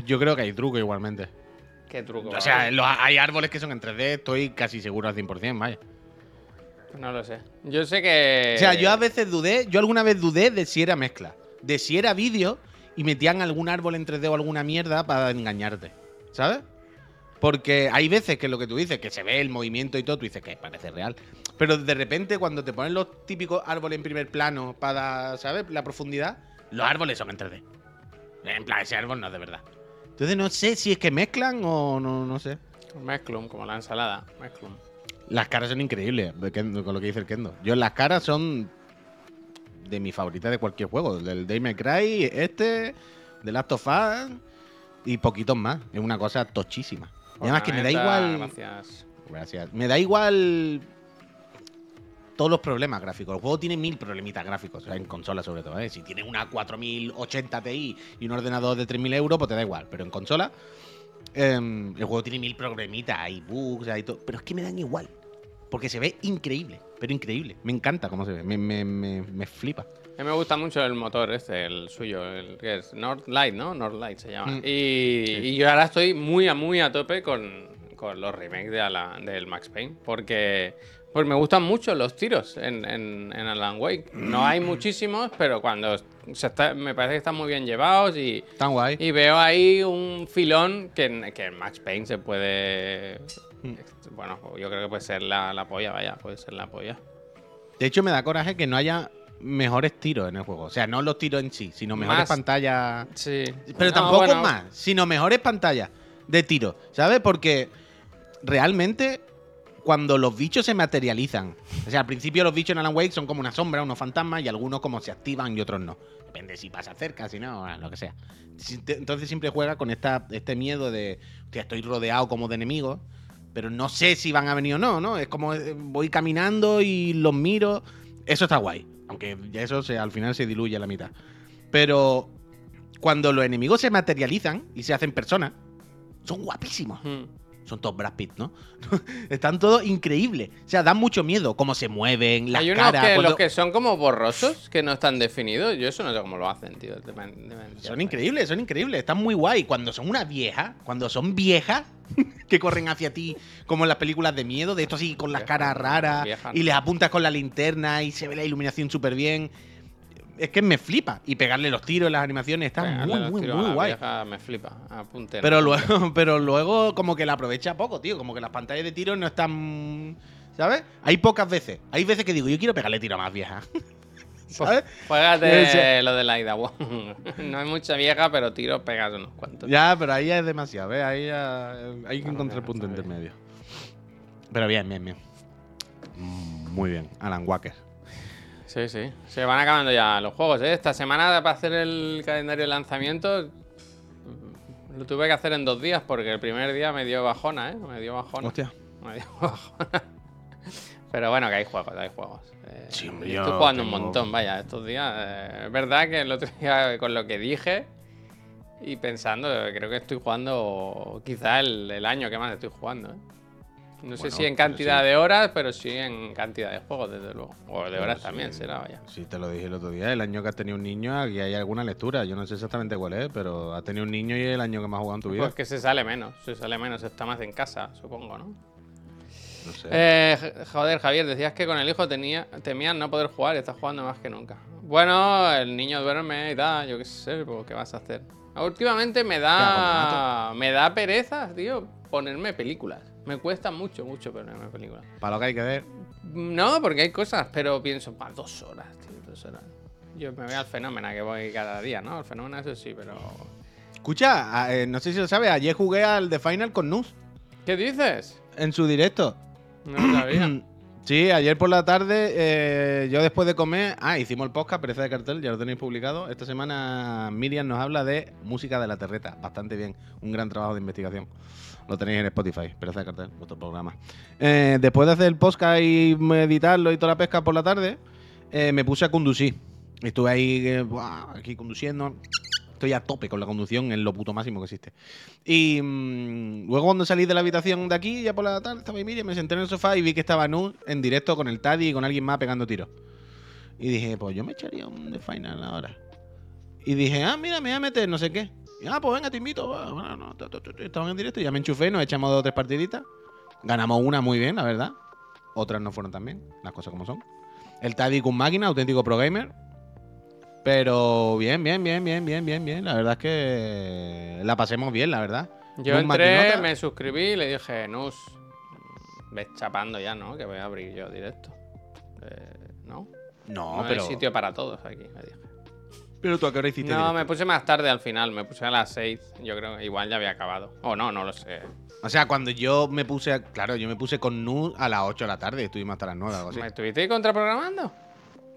Yo creo que hay truco igualmente. Qué truco. O sea, los- hay árboles que son en 3D, estoy casi seguro al 100%, vaya. No lo sé. Yo sé que. O sea, yo a veces dudé, yo alguna vez dudé de si era mezcla, de si era vídeo y metían algún árbol en 3D o alguna mierda para engañarte, ¿sabes? Porque hay veces que lo que tú dices, que se ve el movimiento y todo, tú dices que parece real. Pero de repente cuando te ponen los típicos árboles en primer plano para, ¿sabes? La profundidad, los árboles son en 3D. En plan, ese árbol no es de verdad. Entonces no sé si es que mezclan o no, no sé. Mezclum, como la ensalada. Mezclum. Las caras son increíbles, de con lo que dice el Kendo. Yo las caras son de mi favorita de cualquier juego. Del Day May Cry, este, The Last of Us y poquitos más. Es una cosa tochísima. Y además que me da igual... Gracias. Gracias. Me da igual todos los problemas gráficos. El juego tiene mil problemitas gráficos, o sea, en consola sobre todo. ¿eh? Si tienes una 4080 Ti y un ordenador de 3000 euros, pues te da igual. Pero en consola, em, el juego tiene mil problemitas, hay bugs, hay todo. Pero es que me dan igual. Porque se ve increíble, pero increíble. Me encanta cómo se ve, me, me- me- me flipa. A mí me gusta mucho el motor este, el suyo, el que es Northlight, ¿no? Northlight se llama. Mm. Y, y yo ahora estoy muy a muy a tope con, con los remakes de Alan- del Max Payne. Porque pues me gustan mucho los tiros en, en, en Alan Wake. No hay muchísimos, pero cuando se está, me parece que están muy bien llevados y, Tan guay. y veo ahí un filón que, en- que en Max Payne se puede... Mm. Bueno, yo creo que puede ser la, la polla, vaya, puede ser la polla. De hecho, me da coraje que no haya mejores tiros en el juego. O sea, no los tiros en sí, sino mejores Más- pantallas. Sí. Pero No, tampoco más, sino mejores pantallas de tiro, ¿sabes? Porque realmente cuando los bichos se materializan, o sea, al principio los bichos en Alan Wake son como una sombra, unos fantasmas, y algunos como se activan y otros no. Depende si pasa cerca, si no, lo que sea. Entonces siempre juega con esta, este miedo de, hostia, estoy rodeado como de enemigos, pero no sé si van a venir o no, ¿no? Es como eh, voy caminando y los miro. Eso está guay, aunque ya eso se, al final se diluye a la mitad. Pero cuando los enemigos se materializan y se hacen personas, son guapísimos. Mm. Son todos Brad Pitt, ¿no? Están todos increíbles. O sea, dan mucho miedo cómo se mueven, las Hay unos caras. que, cuando- los que son como borrosos, que no están definidos. Yo eso no sé cómo lo hacen, tío. Son increíbles, son increíbles. Están muy guay. Cuando son una vieja, cuando son viejas, que corren hacia ti, como en las películas de miedo, de esto así con las caras raras, vieja y les apuntas con la linterna y se ve la iluminación súper bien. Es que me flipa. Y pegarle los tiros, las animaciones, Pegarle muy, muy, guay. vieja me flipa. Apunte. Pero luego, pero luego como que la aprovecha poco, tío. Como que las pantallas de tiro no están. ¿Sabes? Hay pocas veces. Hay veces que digo, yo quiero pegarle tiro a más vieja. ¿Sabes? Juégate Ese- lo de la Ida. No hay mucha vieja, pero tiro pegas unos cuantos. Ya, pero ahí ya es demasiado, ¿ves? Ahí ya hay que encontrar el punto está intermedio. Pero bien, bien, bien. Muy bien. Alan Walker. Sí, sí. Se van acabando ya los juegos, ¿eh? Esta semana para hacer el calendario de lanzamientos lo tuve que hacer en dos días porque el primer día me dio bajona, ¿eh? Me dio bajona. Hostia. Me dio bajona. Pero bueno, que hay juegos, hay juegos. Eh, Sí, hombre, estoy jugando un montón, vaya, estos días. eh, es verdad que el otro día con lo que dije y pensando, creo que estoy jugando quizá el, el año que más estoy jugando, ¿eh? No sé si en cantidad sí. de horas, pero sí en cantidad de juegos, desde luego. O de Pero horas sí, también será, vaya. Sí, te lo dije el otro día. El año que has tenido un niño, aquí hay alguna lectura. Yo no sé exactamente cuál es, pero has tenido un niño y es el año que más has jugado en tu vida. Pues que se sale menos, se sale menos, está más en casa, supongo, ¿no? No sé. Eh, joder, Javier, decías que con el hijo tenía, temías no poder jugar y estás jugando más que nunca. Bueno, el niño duerme y tal, yo qué sé, pues, ¿qué vas a hacer? Últimamente me da, me da pereza, tío, ponerme películas. Me cuesta mucho, mucho ponerme películas. Para lo que hay que ver. No, porque hay cosas, pero pienso, para dos horas, tío, dos horas. Yo me voy al fenómeno que voy cada día, ¿no? Al fenómeno eso sí, pero... Escucha, eh, no sé si lo sabes, ayer jugué al The Final con Nus ¿Qué dices? en su directo. No lo sabía. Sí, ayer por la tarde, eh, yo después de comer. Ah, hicimos el podcast, Pereza de Cartel, ya lo tenéis publicado. Esta semana Miriam nos habla de música de la terreta. Bastante bien. Un gran trabajo de investigación. Lo tenéis en Spotify, Pereza de Cartel, vuestro programa. Eh, después de hacer el podcast y editarlo y toda la pesca por la tarde, eh, me puse a conducir. Estuve ahí, eh, aquí conduciendo. Estoy a tope con la conducción en lo puto máximo que existe. Y mm, luego cuando salí de la habitación de aquí, ya por la tarde, estaba ahí Miriam, me senté en el sofá y vi que estaba Nu en directo con el Taddy y con alguien más pegando tiros. Y dije, pues yo me echaría un The Final ahora. Y dije, ah, mira, me voy a meter, no sé qué. Y, ah, pues venga, te invito. Bueno, no, estaban en directo, ya me enchufé, nos echamos dos o tres partiditas. Ganamos una muy bien, la verdad. Otras no fueron tan bien, las cosas como son. El Taddy con máquina, auténtico pro gamer. Pero bien, bien, bien, bien, bien, bien, bien. La verdad es que la pasemos bien, la verdad. Yo entré, maquinota. me suscribí y le dije, Nus, ves chapando ya, ¿no? Que voy a abrir yo directo. Eh, ¿No? No, No pero, hay sitio para todos aquí, le dije. Pero tú a qué hora hiciste No, directo? me puse más tarde al final, me puse a las 6. Yo creo que igual ya había acabado. O no, no lo sé. O sea, cuando yo me puse, claro, yo me puse con Nu a las 8 de la tarde estuvimos hasta las 9 o algo así. ¿Me estuviste contraprogramando?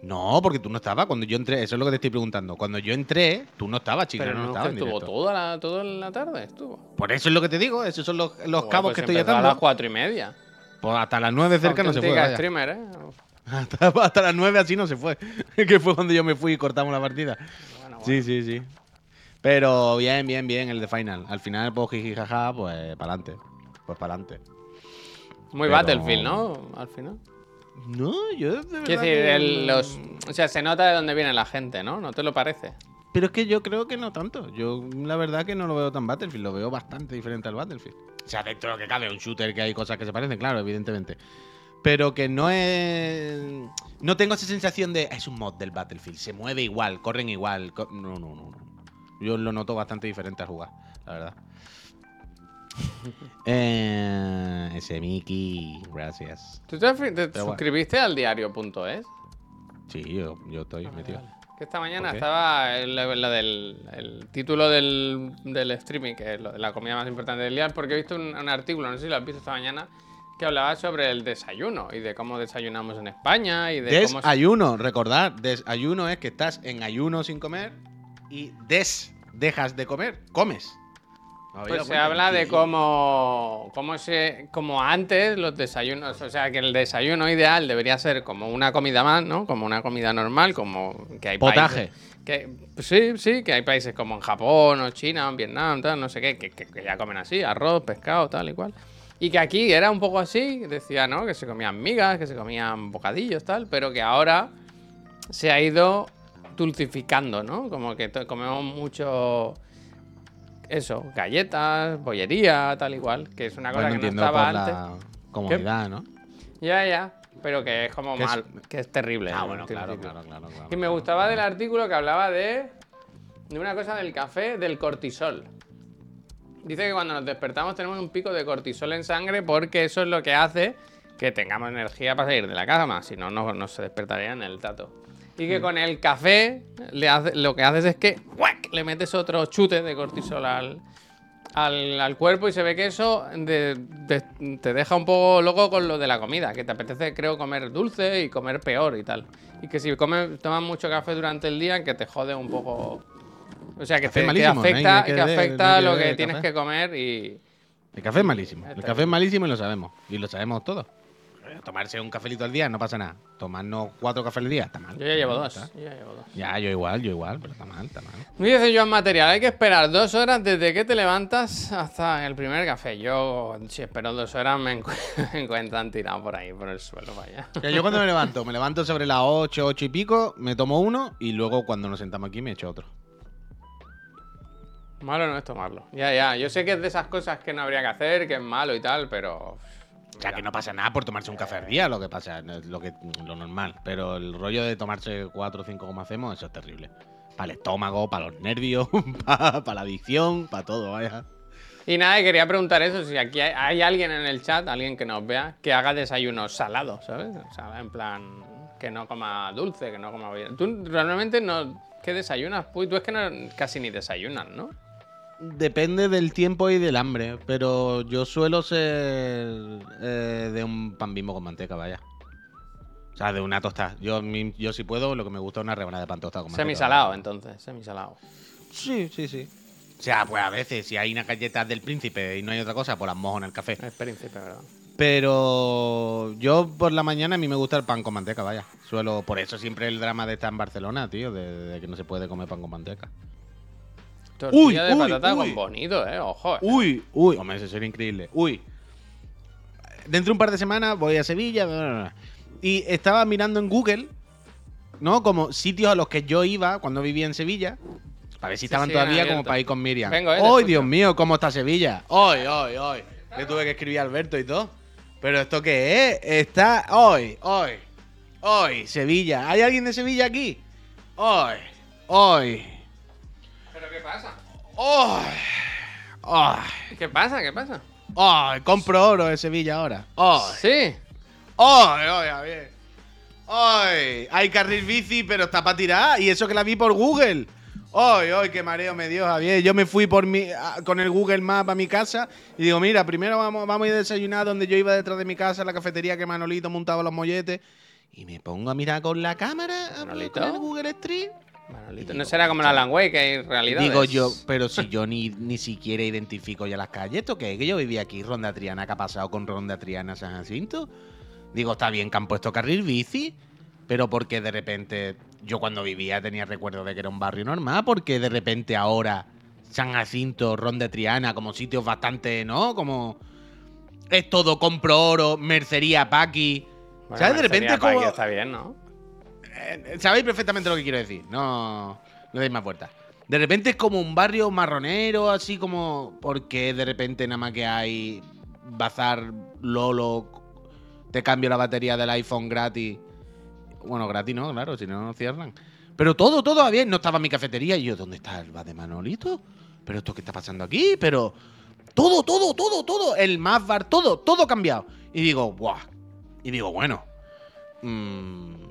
No, porque tú no estabas cuando yo entré, eso es lo que te estoy preguntando. Cuando yo entré, tú no estabas, chico, Pero no, no, en estuvo toda la, toda la tarde, estuvo. Por eso es lo que te digo, esos son los, los Joder, cabos pues que estoy empezó a las atando. cuatro y media. Pues hasta las 9 cerca no se vaya. streamer, ¿eh? Hasta, hasta las 9 así no se fue. que fue cuando yo me fui y cortamos la partida. Bueno, bueno. Sí, sí, sí. Pero bien, bien, bien el de final. Al final, pues jiji, jaja, pues para adelante. Pues para adelante. Muy Pero- Battlefield, ¿no? Al final. No, yo de Quiero decir, que el- los, o sea, se nota de dónde viene la gente, ¿no? ¿No te lo parece? Pero es que yo creo que no tanto. Yo la verdad que no lo veo tan Battlefield, lo veo bastante diferente al Battlefield. O sea, dentro de lo que cabe, un shooter que hay cosas que se parecen, claro, evidentemente. Pero que no es. No tengo esa sensación de. "Ah, Es un mod del Battlefield, se mueve igual, corren igual. co-". No, no, no, no. Yo lo noto bastante diferente al jugar, la verdad. eh, ese Mickey, gracias. ¿Tú te, te bueno. suscribiste al diario.es? Sí, yo, yo estoy metido. Que esta mañana estaba el, lo del el título del, del streaming, que es la comida más importante del día, porque he visto un, un artículo, no sé si lo has visto esta mañana, que hablaba sobre el desayuno y de cómo desayunamos en España y de cómo... Desayuno, recordad, desayuno es que estás en ayuno sin comer y des, dejas de comer, comes. ¿Me habéis Pues se habla de cómo, cómo, se, como antes los desayunos, o sea, que el desayuno ideal debería ser como una comida más, ¿no? Como una comida normal, como que hay Potaje. países... Que, pues sí, sí, que hay países como en Japón o China o en Vietnam, tal, no sé qué, que, que- que ya comen así, arroz, pescado, tal y cual. Y que aquí era un poco así, decía, ¿no? Que se comían migas, que se comían bocadillos, tal, pero que ahora se ha ido dulcificando, ¿no? Como que comemos mucho eso, galletas, bollería, tal igual, que es una cosa Bueno, que no estaba por antes. comodidad, ¿no? Ya, ya, pero que es como Que es- mal, que es terrible. Ah, ¿no? bueno, claro, claro, claro, claro. Y me gustaba del artículo que hablaba de, de una cosa del café, del cortisol. Dice que cuando nos despertamos tenemos un pico de cortisol en sangre porque eso es lo que hace que tengamos energía para salir de la cama, si no, no, no se despertaría en el tato. Y Mm. que con el café le hace- lo que haces es que ¡guac! le metes otro chute de cortisol al, al, al cuerpo y se ve que eso de- de- te deja un poco loco con lo de la comida, que te apetece, creo, comer dulce y comer peor y tal. Y que si comes, tomas mucho café durante el día, que te jode un poco. O sea, que, te, que malísimo, no afecta, que afecta no lo que tienes café. que comer y. El café es malísimo. El café es malísimo y lo sabemos. Y lo sabemos todos. Tomarse un cafelito al día no pasa nada. Tomarnos cuatro cafés al día está mal. Yo ya llevo dos. yo ya llevo dos. Ya, yo igual, yo igual, pero está mal, está mal. Dice Joan Material, hay que esperar dos horas desde que te levantas hasta el primer café. Yo, si espero dos horas, me, encu- me encuentran tirado por ahí, por el suelo, vaya. Yo cuando me levanto, me levanto sobre las 8, 8 y pico, me tomo uno y luego cuando nos sentamos aquí me echo otro. Malo no es tomarlo. Ya, ya. Yo sé que es de esas cosas que no habría que hacer, que es malo y tal, pero. O sea, que no pasa nada por tomarse un café al día, lo que pasa lo, que, lo normal. Pero el rollo de tomarse 4 o 5 como hacemos, eso es terrible. Para el estómago, para los nervios, para la adicción, para todo, vaya. Y nada, quería preguntar eso, si aquí hay, hay alguien en el chat, alguien que nos vea, que haga desayunos salados, ¿sabes? O sea, en plan, que no coma dulce, que no coma... Tú realmente no... ¿Qué desayunas? Uy, tú es que no, casi ni desayunas, ¿no? Depende del tiempo y del hambre, pero yo suelo ser eh, de un pan bimbo con manteca, vaya. O sea, de una tostada. Yo, mi- yo si puedo, lo que me gusta es una rebanada de pan tostado con manteca. Semisalado, entonces, semisalado. Sí, sí, sí. O sea, pues a veces, si hay unas galletas del príncipe y no hay otra cosa, pues las mojo en el café. Es príncipe, ¿verdad? Pero yo por la mañana a mí me gusta el pan con manteca, vaya. Suelo, por eso siempre el drama de estar en Barcelona, tío, de, de que no se puede comer pan con manteca. Tortilla de uy, patata uy. con bonito, eh. Ojo. Uy, uy, hombre, eso sería increíble. Uy. Dentro de un par de semanas voy a Sevilla. bla, bla, bla. Y estaba mirando en Google, ¿no? Como sitios a los que yo iba cuando vivía en Sevilla. Para ver si estaban sí, todavía como para ir con Miriam. Vengo, eh, ¡Ay. Dios mío! ¿Cómo está Sevilla? ¡Hoy, hoy, hoy! Le tuve que escribir a Alberto y todo. ¿Pero esto qué es? Está hoy, hoy, hoy, Sevilla. ¿Hay alguien de Sevilla aquí? Hoy, hoy, ¿Pero qué pasa? hoy, hoy. ¿Qué pasa? ¿Qué pasa? ¡Ay! Compro oro de Sevilla ahora. ¡Ay! Sí. ¡Ay, ay, Javier! ¡Ay! Hay carril bici, pero está para tirar. Y eso que la vi por Google. ¡Ay, ay! ¡Qué mareo me dio, Javier! Yo me fui por mi, a- con el Google Maps a mi casa y digo, mira, primero vamos, vamos a ir a desayunar donde yo iba detrás de mi casa, la cafetería que Manolito montaba los molletes. Y me pongo a mirar con la cámara, a- ¿Manolito? con el Google Street. Manolito, no será como la Alan Wake, que hay realidad. Digo yo, pero si yo ni, ni siquiera identifico ya las calles, ¿esto qué es? Que yo vivía aquí, Ronda Triana, ¿qué ha pasado con Ronda Triana San Jacinto? Digo, está bien que han puesto carril bici, pero porque de repente yo cuando vivía tenía recuerdo de que era un barrio normal, porque de repente ahora San Jacinto, Ronda Triana, como sitios bastante, ¿no? Como es todo compro oro, mercería paqui. Bueno, ¿Sabes? De repente como- Está bien, ¿no? Eh, sabéis perfectamente lo que quiero decir. No, no deis más vueltas. De repente es como un barrio marronero, así como. Porque de repente nada más que hay bazar Lolo, te cambio la batería del iPhone gratis. Bueno, gratis no, claro, si no, no cierran. Pero todo, todo va bien. No estaba mi cafetería y yo, ¿dónde está el bar de Manolito? ¿Pero esto qué está pasando aquí? Pero. Todo, todo, todo, todo. El más bar, todo, todo cambiado. Y digo, ¡buah! Y digo, bueno. mm,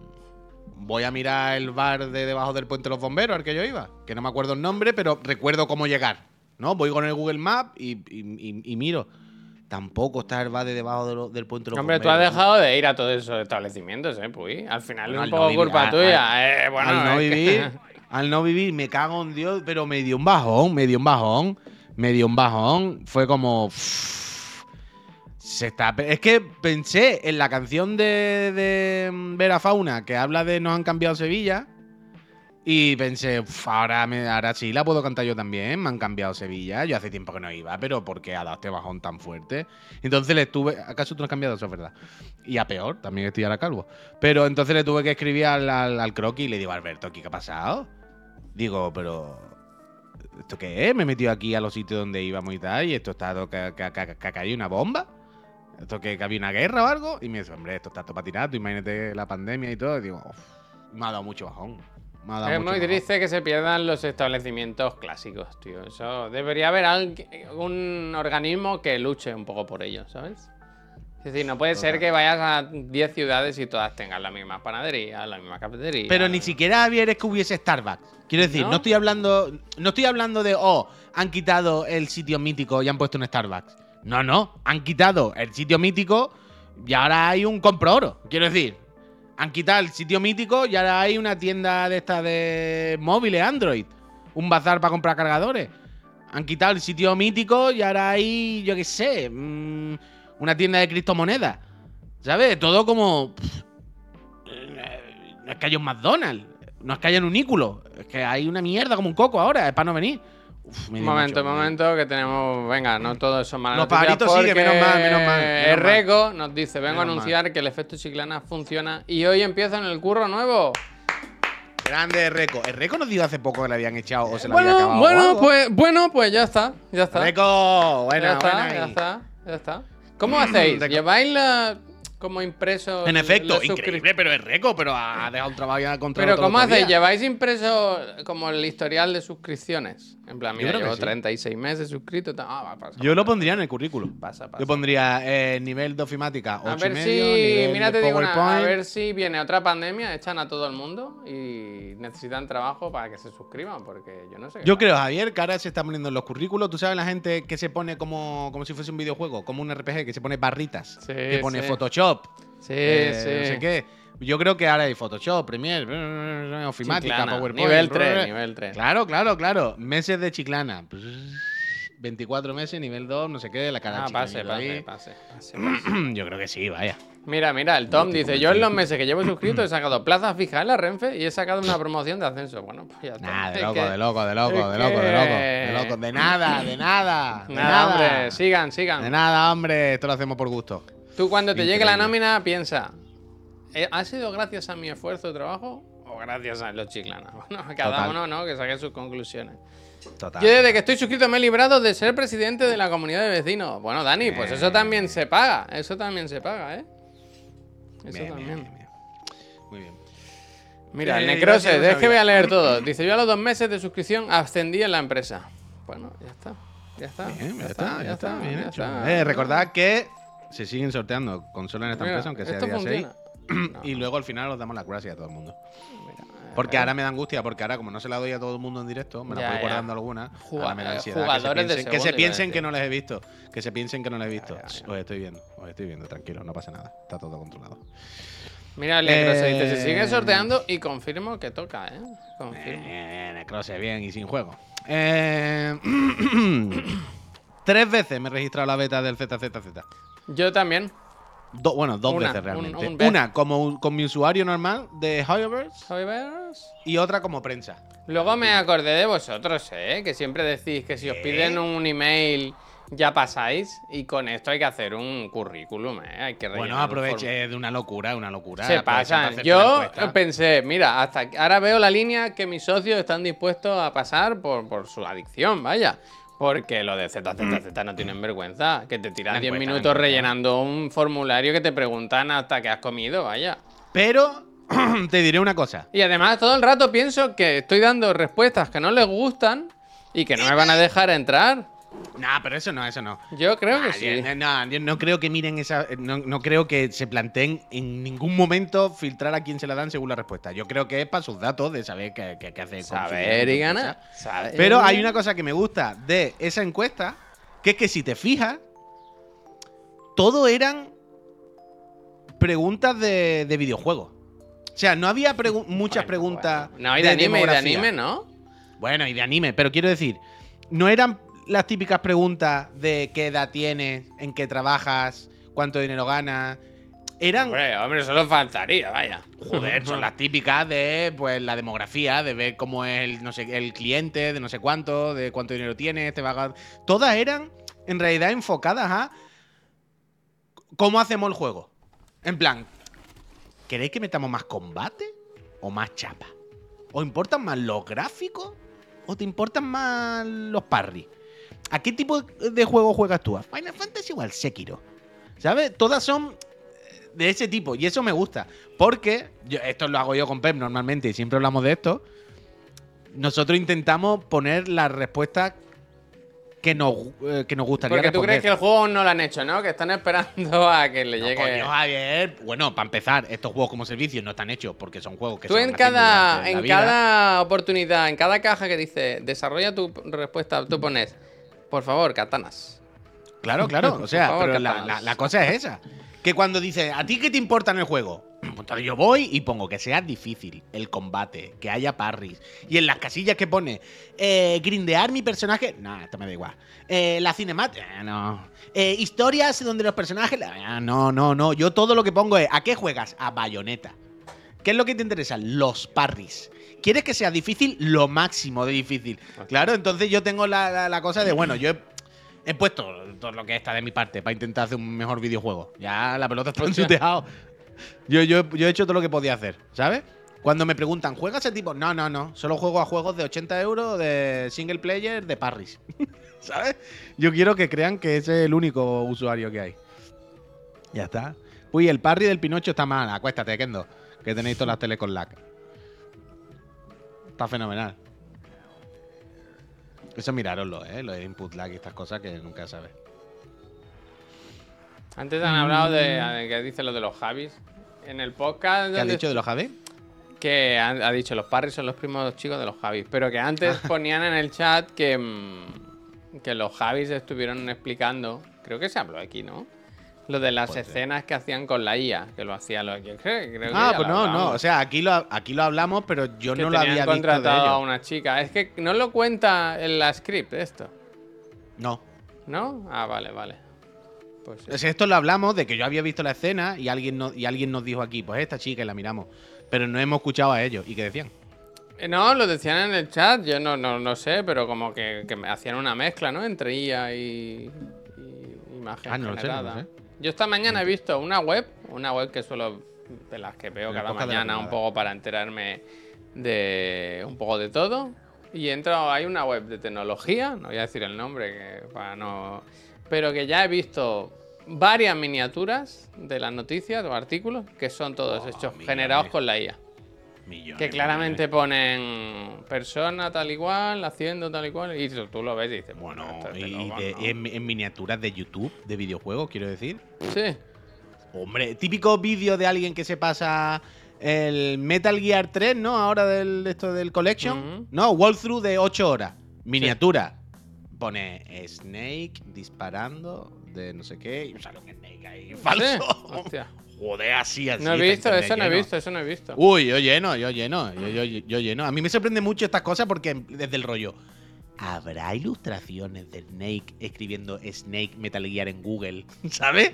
voy a mirar el bar de debajo del puente de los bomberos al que yo iba. Que no me acuerdo el nombre, pero recuerdo cómo llegar. ¿No? Voy con el Google Maps y, y- y- y miro. Tampoco está el bar de debajo de lo- del puente de los Hombre, bomberos. tú has dejado de ir a todos esos establecimientos, ¿eh? Pues al final es un no poco vivir, culpa al- tuya. eh, bueno, al no es que- vivir, al no vivir, me cago en Dios, pero me dio un bajón, me dio un bajón, me dio un bajón. Fue como. uff, se está. Es que pensé en la canción de, de Vera Fauna que habla de Nos han cambiado Sevilla. Y pensé, "Uf, ahora, ahora sí la puedo cantar yo también. Me han cambiado Sevilla. Yo hace tiempo que no iba, pero ¿por qué ha dado este bajón tan fuerte? Entonces le estuve. ¿Acaso tú no has cambiado? Eso es verdad. Y a peor, también estoy ahora calvo. Pero entonces le tuve que escribir al, al, al croquis y le digo, Alberto, ¿aquí qué ha pasado? Digo, pero. ¿Esto qué es? Me he metido aquí a los sitios donde íbamos y tal. Y esto está que ha caído una bomba. ¿Esto que, que había una guerra o algo? Y me dice, hombre, esto está todo para tirar. Tú imagínate la pandemia y todo. Y digo, "Uf, me ha dado mucho bajón. Me ha dado Es mucho muy bajón". triste que se pierdan los establecimientos clásicos, tío. Eso debería haber alg- un organismo que luche un poco por ello, ¿sabes? Es decir, no puede ser que vayas a 10 ciudades y todas tengan la misma panadería, la misma cafetería. Pero ni siquiera Javier es que hubiese Starbucks. Quiero decir, ¿No? ¿No? estoy hablando. No estoy hablando de, oh, han quitado el sitio mítico y han puesto un Starbucks. No, no. Han quitado el sitio mítico y ahora hay un compro oro. Quiero decir, han quitado el sitio mítico y ahora hay una tienda de esta de móviles Android. Un bazar para comprar cargadores. Han quitado el sitio mítico y ahora hay, yo qué sé, mm, una tienda de criptomonedas. ¿Sabes? Todo como. no es que haya un McDonald's, no es que haya un unículo, es que hay una mierda como un coco ahora, es para no venir. Uf, me Un momento, mucho- un momento, que tenemos. Venga, no todo eso malas Los pajaritos porque menos mal, menos mal, menos mal. Erreco nos dice: Vengo a anunciar que el efecto chiclana funciona y hoy empieza en el curro nuevo. Grande Reco. El Reco nos dijo hace poco que le habían echado o se le había Bueno, acabado. o bueno, pues, bueno, pues ya está. Ya está. Reco, buena, ya está, buena ya está, ya está. ¿Cómo hacéis? Reco. ¿Lleváis la, como impreso? En efecto, increíble, pero es Reco, pero ha dejado un trabajo ya contra Pero ¿cómo hacéis? ¿Lleváis impreso como el historial de suscripciones? En plan, mira, que llevo sí. 36 meses suscrito. Ah, va, pasa. Yo lo pondría en el currículum. Pasa, pasa. Yo pondría eh, nivel de ofimática 8 A ver y medio, si, mira, te digo una, a ver si viene otra pandemia, echan a todo el mundo y necesitan trabajo para que se suscriban, porque yo no sé. Yo creo, Javier, que ahora se está poniendo en los currículos. Tú sabes la gente que se pone como, como si fuese un videojuego, como un RPG, que se pone barritas, Sí, que pone sí. Photoshop, Sí, eh, sí. no sé qué. Yo creo que ahora hay Photoshop, Premiere, ofimática, Chiclana, PowerPoint. Nivel 3, eh. nivel 3. Claro, claro, claro. Meses de chiclana. 24 meses, nivel 2, no sé qué, la cara Ah, pase, pase, pase, pase, pase. Yo creo que sí, vaya. Mira, mira, el Tom dice, yo en los meses que llevo suscrito he sacado plaza fija en la Renfe y he sacado una promoción de ascenso. Bueno, pues ya está. Nah, de loco, de loco, de loco, de loco, de loco, de loco. De nada, de nada. De Nada, hombre, sigan, De sigan. nada, hombre. Esto lo hacemos por gusto. Tú cuando te llegue la nómina piensa, "¿Eh, ¿ha sido gracias a mi esfuerzo de trabajo o gracias a los chiclanas? Bueno, cada Total. uno, ¿no? Que saque sus conclusiones. Total. Yo desde que estoy suscrito me he librado de ser presidente de la comunidad de vecinos. Bueno, Dani, pues eso también se paga. Eso también se paga, ¿eh? Eso Bien, también. bien. Muy bien. Mira, el Eh, Necrose, gracias, no es que voy a leer todo. Dice, yo a los dos meses de suscripción ascendí en la empresa. Bueno, ya está. Ya está. Bien, ya, está, ya está, bien ya hecho. está. Eh, recordad que se siguen sorteando consolas en esta Mira, empresa, aunque sea día 6. funciona. Y luego al final os damos las gracias a todo el mundo. Mira, Porque eh, ahora me da angustia, porque ahora como no se la doy a todo el mundo en directo, me la voy guardando alguna. Ahora me da eh, ansiedad. jugadores que se piensen, que, se piensen que no les he visto. Que se piensen que no les he visto. ya, ya. Os estoy viendo, os estoy viendo, tranquilo, no pasa nada. Está todo controlado. Mira, el Necrose dice, se sigue Eh, sorteando y confirmo que toca, ¿eh? Confirmo. Bien, Necrose, bien y sin juego. Eh, tres veces me he registrado la beta del ZZZ. Yo también. Do- bueno, dos Una, veces un- realmente. un vez. Una como un- con mi usuario normal de ¿Hoververse? y otra como prensa. Luego me acordé de vosotros, ¿eh? Que siempre decís que si os piden un email ya pasáis y con esto hay que hacer un currículum, ¿eh? Hay que Bueno, un aproveche de una locura, una locura. Se pasan. Yo pensé, mira, hasta ahora veo la línea que mis socios están dispuestos a pasar por, por su adicción, vaya. Porque lo de ZZZ no tienen vergüenza. Que te tiran La 10 encuesta, la minutos encuesta. rellenando un formulario que te preguntan hasta que has comido, vaya. Pero te diré una cosa. Y además todo el rato pienso que estoy dando respuestas que no les gustan y que no me van a dejar entrar. Nah, pero eso no, eso no. Yo creo que Ah, sí. No, yo no creo que miren esa. No, no creo que se planteen en ningún momento filtrar a quién se la dan según la respuesta. Yo creo que es para sus datos de saber qué, qué- qué hace. Saber y ganar. saber Pero hay una cosa que me gusta de esa encuesta, que es que si te fijas, todo eran preguntas de, de videojuegos. O sea, no había pregu- muchas Bueno, preguntas. bueno. No, y de, anime, y de anime, ¿no? Bueno, y de anime, pero quiero decir, no eran las típicas preguntas de qué edad tienes, en qué trabajas, cuánto dinero ganas. Eran, Hombre, hombre, solo faltaría, vaya. joder, son las típicas de pues la demografía, de ver cómo es el, no sé, el cliente, de no sé cuánto, de cuánto dinero tienes, te va a. Todas eran en realidad enfocadas a cómo hacemos el juego. En plan, ¿queréis que metamos más combate o más chapa? ¿Os importan más los gráficos o te importan más los parry? ¿A qué tipo de juego juegas tú? ¿A Final Fantasy o al Sekiro? ¿Sabes? Todas son eh, de ese tipo y eso me gusta. Porque, yo- esto lo hago yo con Pep normalmente y siempre hablamos de esto, nosotros intentamos poner las respuestas que nos, eh, que nos gustaría Porque tú crees que el juego no lo han hecho, ¿no? Que están esperando a que le No, llegue. coño, Javier. Bueno, para empezar, estos juegos como servicio no están hechos porque son juegos que Tú en cada, en vida. cada oportunidad, en cada caja que dice desarrolla tu respuesta, tú pones, por favor, katanas. Claro, claro. O sea, favor, pero la, katanas. la- la cosa es esa. Que cuando dice, ¿a ti qué te importa en el juego? Entonces yo voy y pongo que sea difícil el combate, que haya parries. Y en las casillas que pone, eh, grindear mi personaje, no, esto me da igual. Eh, la cinemática, no. Eh, historias donde los personajes, ah, no, no, no. Yo todo lo que pongo es, ¿a qué juegas? A bayoneta. ¿Qué es lo que te interesa? Los parries. ¿Quieres que sea difícil? Lo máximo de difícil. Claro, entonces yo tengo la, la- la cosa de, bueno, yo he, he puesto todo lo que está de mi parte para intentar hacer un mejor videojuego. Ya la pelota está en su tejado. Yo, yo, yo he hecho todo lo que podía hacer, ¿sabes? Cuando me preguntan, ¿juegas ese tipo? No, no, no. Solo juego a juegos de 80 euros de single player de parries. ¿Sabes? Yo quiero que crean que ese es el único usuario que hay. Ya está. Uy, el parry del Pinocho está mal. Acuéstate, Kendo. Que tenéis todas las tele con lag. Está fenomenal. Eso mirároslo, ¿eh? Lo de input lag y estas cosas que nunca sabes. Antes han hablado de, de que dice lo de los Javis. En el podcast ¿Qué has dicho de los Javi? que ha, ha dicho los Parris son los primos chicos de los Javis, pero que antes ponían en el chat que, mm, que los Javis estuvieron explicando, creo que se habló aquí, ¿no? Lo de las escenas que hacían con la IA, que lo hacía lo creo, creo que Ah, pues no, no. O sea, aquí lo, aquí lo hablamos, pero yo que no lo había visto de contratado a una chica. Es que no lo cuenta en la script esto, No. ¿no? Ah, vale, vale. Pues sí. Esto lo hablamos de que yo había visto la escena y alguien, no- y alguien nos dijo aquí, pues esta chica y la miramos. Pero no hemos escuchado a ellos. ¿Y qué decían? Eh, No, lo decían en el chat, yo no, no, no sé, pero como que, que me hacían una mezcla, ¿no? Entre IA y, y imagen Ah, no lo sé, no lo generada. sé. Yo esta mañana he visto una web, una web que suelo, de las que veo cada mañana un poco para enterarme de un poco de todo. Y he entrado, hay una web de tecnología, no voy a decir el nombre que para no... Pero que ya he visto varias miniaturas de las noticias o artículos que son todos Oh, hechos generados con la IA. Millones. Que claramente ponen persona tal y cual, haciendo tal y cual, y tú tú lo ves y dices, Bueno, y locos, de- ¿no? en, en miniaturas de YouTube, de videojuegos, quiero decir. Sí, Hombre, típico vídeo de alguien que se pasa el Metal Gear 3, ¿no? Ahora del de esto del Collection. Ujú. No, walkthrough de 8 horas. Miniatura. Pone Snake disparando de no sé qué y sale un Snake ahí falso. sí. Joder, así, así. No he visto, eso no he visto, eso no he visto. Uy, yo lleno, yo lleno, yo, yo, yo lleno. A mí me sorprende mucho estas cosas porque desde el rollo. ¿Habrá ilustraciones de Snake escribiendo Snake Metal Gear en Google? ¿Sabes?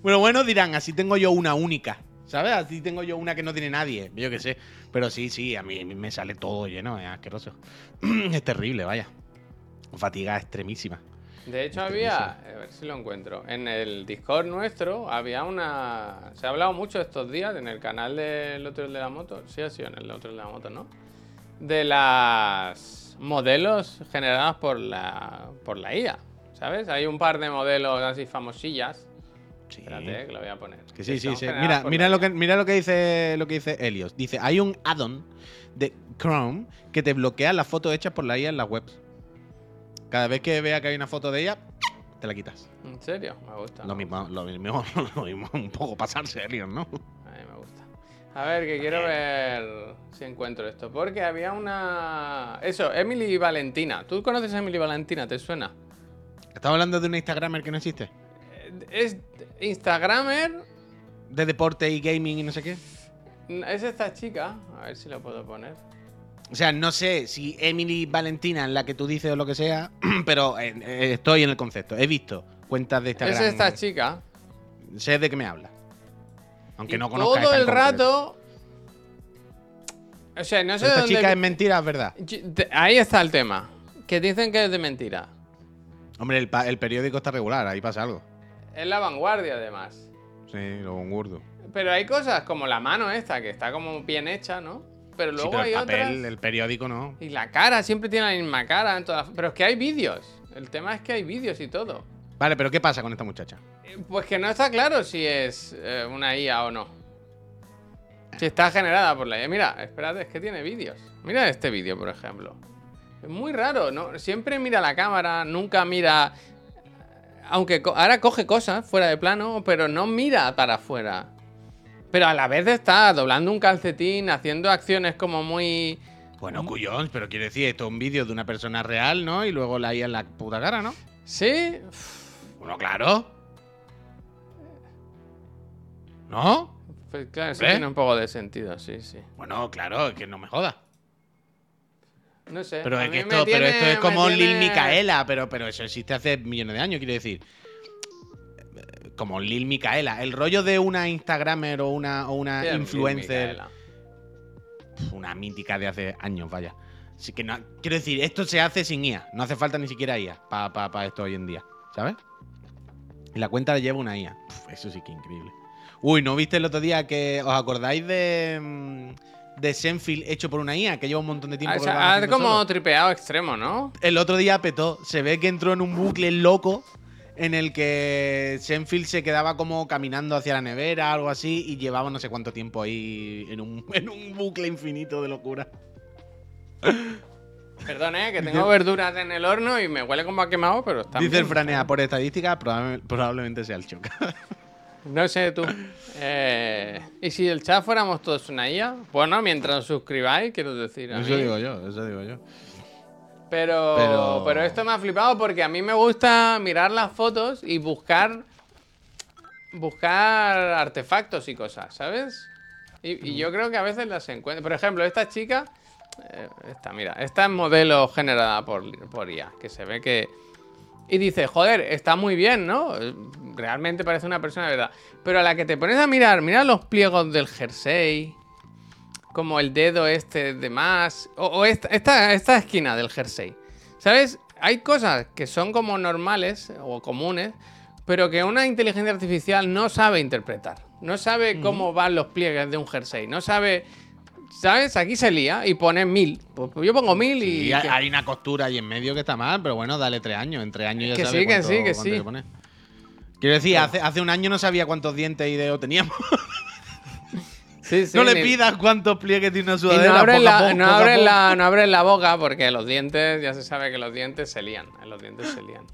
Bueno, bueno, dirán, así tengo yo una única. ¿Sabes? Así tengo yo una que no tiene nadie. Yo qué sé. Pero sí, sí, a mí, a mí me sale todo lleno, es asqueroso. es terrible, vaya. Fatiga extremísima. De hecho, Este había, a ver si lo encuentro, en el Discord nuestro había una... Se ha hablado mucho estos días en el canal del otro de la moto, sí ha sido en el otro de la moto, ¿no? De las modelos generadas por la, por la IA, ¿sabes? Hay un par de modelos así famosillas. Sí. Espérate, que lo voy a poner. Que sí, sí, sí. Mira, mira lo que, mira lo que dice lo que dice Helios. Dice, hay un add-on de Chrome que te bloquea las fotos hechas por la IA en las webs. Cada vez que vea que hay una foto de ella, te la quitas. ¿En serio? Me gusta. Lo me mismo, lo mismo, lo mismo, un poco pasarse, Helios, ¿no? A mí me gusta. A ver, que quiero ver si encuentro esto. Porque había una. Eso, Emily Valentina. ¿Tú conoces a Emily Valentina? ¿Te suena? Estamos hablando de una Instagramer que no existe. Eh, Es Instagramer. De deporte y gaming y no sé qué. Es esta chica. A ver si lo puedo poner. O sea, no sé si Emily Valentina es la que tú dices o lo que sea, pero eh, eh, estoy en el concepto. He visto cuentas de Instagram. Es esta chica. Sé de qué me habla. Aunque y no conozca Todo el rato. O sea, no sé esta dónde. chica es mentira, es verdad. Ahí está el tema. Que dicen que es de mentira. Hombre, el, periódico está regular, ahí pasa algo. Es la vanguardia, además. Sí, lo gordo. Pero hay cosas como la mano esta, que está como bien hecha, ¿no? Pero Sí, luego pero hay el papel, otras. el periódico no. Y la cara, siempre tiene la misma cara en todas las- Pero es que hay vídeos. El tema es que hay vídeos y todo. Vale, pero ¿qué pasa con esta muchacha? Eh, Pues que no está claro si es eh, una IA o no. Si está generada por la IA. Mira, espérate, es que tiene vídeos. Mira este vídeo, por ejemplo. Es muy raro, ¿no? Siempre mira la cámara, nunca mira. Aunque co- ahora coge cosas fuera de plano, pero no mira para afuera. Pero a la vez está doblando un calcetín, haciendo acciones como muy. Bueno, cuyón, pero quiero decir, esto es un vídeo de una persona real, ¿no? Y luego la IA en la puta cara, ¿no? Sí, Bueno, claro. ¿No? pues claro, eso ¿Ves? tiene un poco de sentido, sí, sí. Bueno, claro, es que no me jodas. No sé. Pero es que esto, pero esto es como Lil Micaela, pero, pero eso existe hace millones de años, quiero decir. Como Lil Micaela. El rollo de una Instagramer o una, o una Sí, influencer. Una mítica de hace años, vaya. Así que no, quiero decir, esto se hace sin IA. No hace falta ni siquiera IA para esto hoy en día, ¿sabes? Y la cuenta le lleva una IA. Eso sí que increíble. Uy, ¿no viste el otro día que os acordáis de mm, de Senfield hecho por una IA que lleva un montón de tiempo? Ah, o sea, como solo? tripeado extremo, ¿no? El otro día petó. Se ve que entró en un bucle loco en el que Senfield se quedaba como caminando hacia la nevera, algo así, y llevaba no sé cuánto tiempo ahí en un, en un bucle infinito de locura. Perdón, eh, que tengo verduras en el horno y me huele como a quemado, pero está Dice el. Franea, por estadística, probable- probablemente sea el choca. No sé tú. Eh, ¿Y si el chat fuéramos todos una IA? Bueno, mientras os suscribáis, quiero decir. a eso mí. digo yo, eso digo yo. Pero, Pero- pero esto me ha flipado porque a mí me gusta mirar las fotos y buscar buscar artefactos y cosas, ¿sabes? Y, y yo creo que a veces las encuentro. Por ejemplo, esta chica, eh, esta, mira, esta es modelo generada por, por IA, que se ve que, y dices, joder, está muy bien, ¿no? Realmente parece una persona de verdad. Pero a la que te pones a mirar, mira los pliegos del jersey, como el dedo este de más, o, esta, esta, esta esquina del jersey. ¿Sabes? Hay cosas que son como normales o comunes, pero que una inteligencia artificial no sabe interpretar. No sabe cómo van los pliegues de un jersey. No sabe ¿Sabes? Aquí se lía y pone mil. Pues yo pongo mil y. hay una costura ahí en medio que está mal, pero bueno, dale tres años. En tres años ya que sí, que sí, que sí. Quiero decir, hace, hace un año no sabía cuántos dientes y dedos teníamos. Sí, sí, no le pidas cuántos pliegues tiene una sudadera. no abres, la, no, abres la, no abres la boca porque los dientes, ya se sabe que los dientes se lían. Los dientes se lían.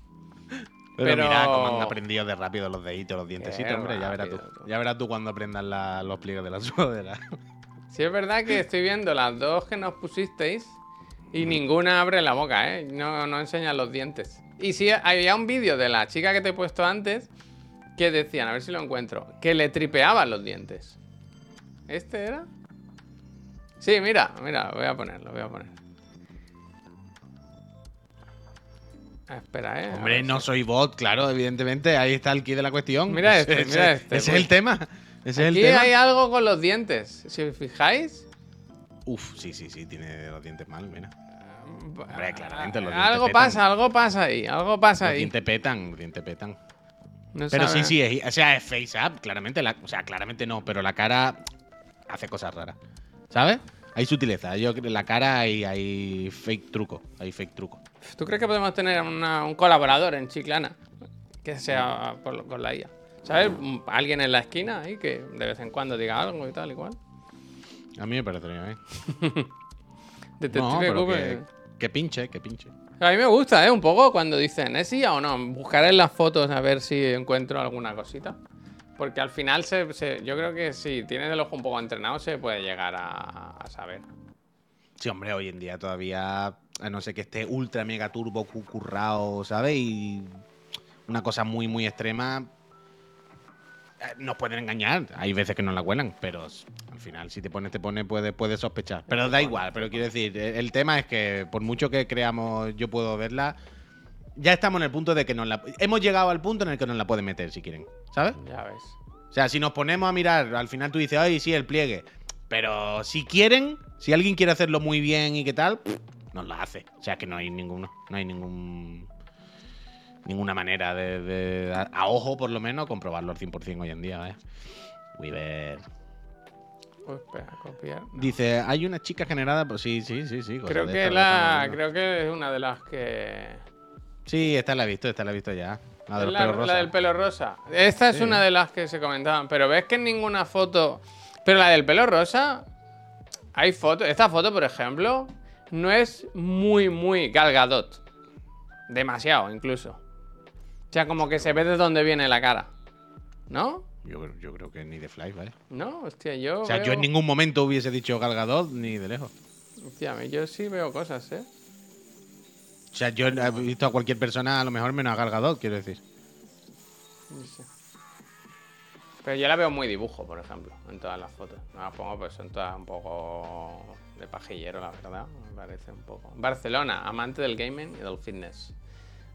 Pero, mira cómo han aprendido de rápido los deditos, los dientecitos, hombre. Ya verás tú. Ya verás tú cuando aprendas los pliegues de la sudadera. Sí, es verdad que estoy viendo las dos que nos pusisteis y ninguna abre la boca, ¿eh? No, no enseña los dientes. Y sí, había un vídeo de la chica que te he puesto antes que decían, a ver si lo encuentro, que le tripeaban los dientes. ¿Este era? Sí, mira, mira, voy a ponerlo, voy a poner. Ah, espera, eh. Hombre, no soy bot, claro, evidentemente. Ahí está el key de la cuestión. Mira este, mira este. Ese es el tema. Aquí hay algo con los dientes. Si os fijáis. Uf, sí, sí, sí, tiene los dientes mal, mira. Hombre, claramente los dientes Algo pasa, algo pasa ahí, algo pasa ahí. Dientes petan, los dientes petan. pero sí, sí, es, o sea, es face up, claramente, o sea, claramente no, pero la cara hace cosas raras. ¿Sabes? Hay sutileza. Yo en la cara hay, hay fake truco. Hay fake truco. ¿Tú crees que podemos tener un colaborador en Chiclana? Que sea con la IA. ¿Sabes? Alguien en la esquina ahí que de vez en cuando diga algo y tal, igual. A mí me parecería bien. Detective no, que, que, pinche, que pinche. A mí me gusta, ¿eh? Un poco cuando dicen, ¿es sí o no? Buscaré en las fotos a ver si encuentro alguna cosita. Porque al final se, yo creo que si tienes el ojo un poco entrenado se puede llegar a, a, saber. Sí, hombre, hoy en día todavía, a no ser que esté ultra mega turbo currado, ¿sabes? Y una cosa muy, muy extrema, eh, nos pueden engañar. Hay veces que no la cuelan, pero al final, si te pones, te pone, puedes puede sospechar. Pero da igual, pero quiero decir, el tema es que por mucho que creamos, yo puedo verla, ya estamos en el punto de que nos la. Hemos llegado al punto en el que nos la pueden meter si quieren, ¿sabes? Ya ves. O sea, si nos ponemos a mirar, al final tú dices, ay, sí, el pliegue. Pero si quieren, si alguien quiere hacerlo muy bien y qué tal, nos la hace. O sea que no hay ninguno, no hay ningún ninguna manera de, a, ojo por lo menos, comprobarlo al 100% hoy en día. ¿eh? Weaver. Pues espera, copiar. Dice, hay una chica generada. Pues sí, sí, sí, sí. Creo que, la, creo que es una de las que. Sí, esta la he visto, esta la he visto ya. La del, pelo, rosa. La del pelo rosa. Esta es una de las que se comentaban. Pero ves que en ninguna foto. Pero la del pelo rosa. Hay fotos. Esta foto, por ejemplo, no es muy, muy galgadot. Demasiado, incluso. O sea, como que se ve de dónde viene la cara. ¿No? Yo, yo creo que ni de Fly, ¿vale? No, hostia, yo. O sea, yo en ningún momento hubiese dicho Galgadot ni de lejos. Hostia, yo sí veo cosas, ¿eh? O sea, yo he visto a cualquier persona, a lo mejor menos a Galgadot, quiero decir. Pero yo la veo muy dibujo, por ejemplo, en todas las fotos. No las pongo, pues son todas un poco de pajillero, la verdad. Me parece un poco. Barcelona, amante del gaming y del fitness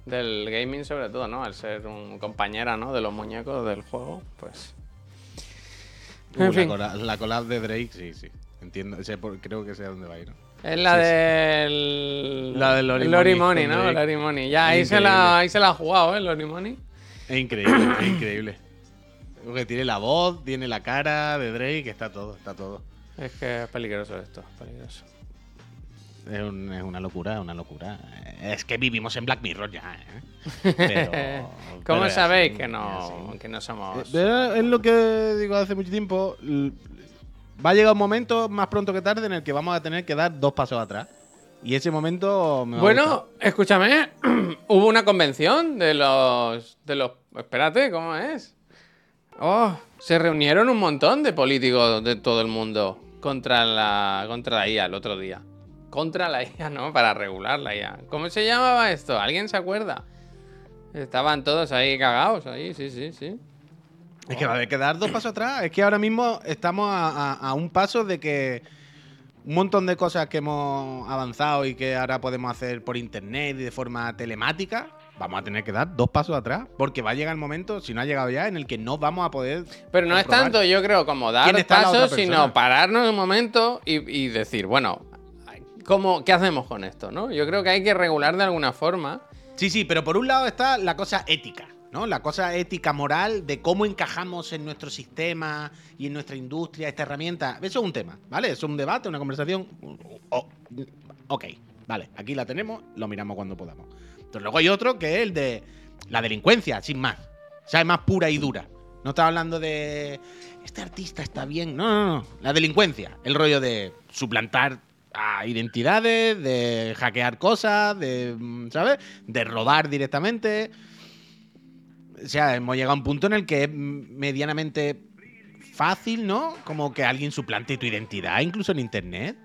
del gaming sobre todo, ¿no? Al ser un compañera, ¿no? De los muñecos del juego, pues... En fin. La, collab de Drake, sí, sí. Entiendo, creo que sé a dónde va a ir. ¿no? Es la del... La del Lori, Money, ¿no? Lori Money. Ya, ahí se, la, ahí se la ha jugado, ¿eh? Lori Money. Es increíble, es increíble. Porque tiene la voz, tiene la cara de Drake, está todo, está todo. Es que es peligroso esto, peligroso. Es, una locura, es una locura. Es que vivimos en Black Mirror ya, ¿eh? Pero, ¿Cómo sabéis que no, que no somos...? Eh, es lo que digo hace mucho tiempo. Va a llegar un momento, más pronto que tarde, en el que vamos a tener que dar dos pasos atrás. Y ese momento me Bueno, escúchame. Hubo una convención de los... de los... Espérate, ¿cómo es? Oh, se reunieron un montón de políticos de todo el mundo contra la, contra la IA el otro día contra la IA, ¿no? Para regular la IA. ¿Cómo se llamaba esto? ¿Alguien se acuerda? Estaban todos ahí cagados, ahí, sí, sí, sí. Es que va a haber que dar dos pasos atrás. Es que ahora mismo estamos a, un paso de que un montón de cosas que hemos avanzado y que ahora podemos hacer por internet y de forma telemática, vamos a tener que dar dos pasos atrás, porque va a llegar el momento, si no ha llegado ya, en el que no vamos a poder. Pero no es tanto, yo creo, como dar ¿Quién está la otra pasos, sino pararnos un momento y, y decir, bueno, ¿cómo, ¿qué hacemos con esto? ¿no? Yo creo que hay que regular de alguna forma. Sí, sí, pero por un lado está la cosa ética, ¿no? La cosa ética moral de cómo encajamos en nuestro sistema y en nuestra industria esta herramienta. Eso es un tema, ¿vale? Es un debate, una conversación. Oh, ok, vale, aquí la tenemos, lo miramos cuando podamos. Pero luego hay otro que es el de la delincuencia, sin más. O sea, es más pura y dura. No estaba hablando de. Este artista está bien. No, no, no. La delincuencia. El rollo de suplantar a identidades, de hackear cosas, de. mm, ¿Sabes? De robar directamente. O sea, hemos llegado a un punto en el que es medianamente fácil, ¿no? Como que alguien suplante tu identidad, incluso en internet,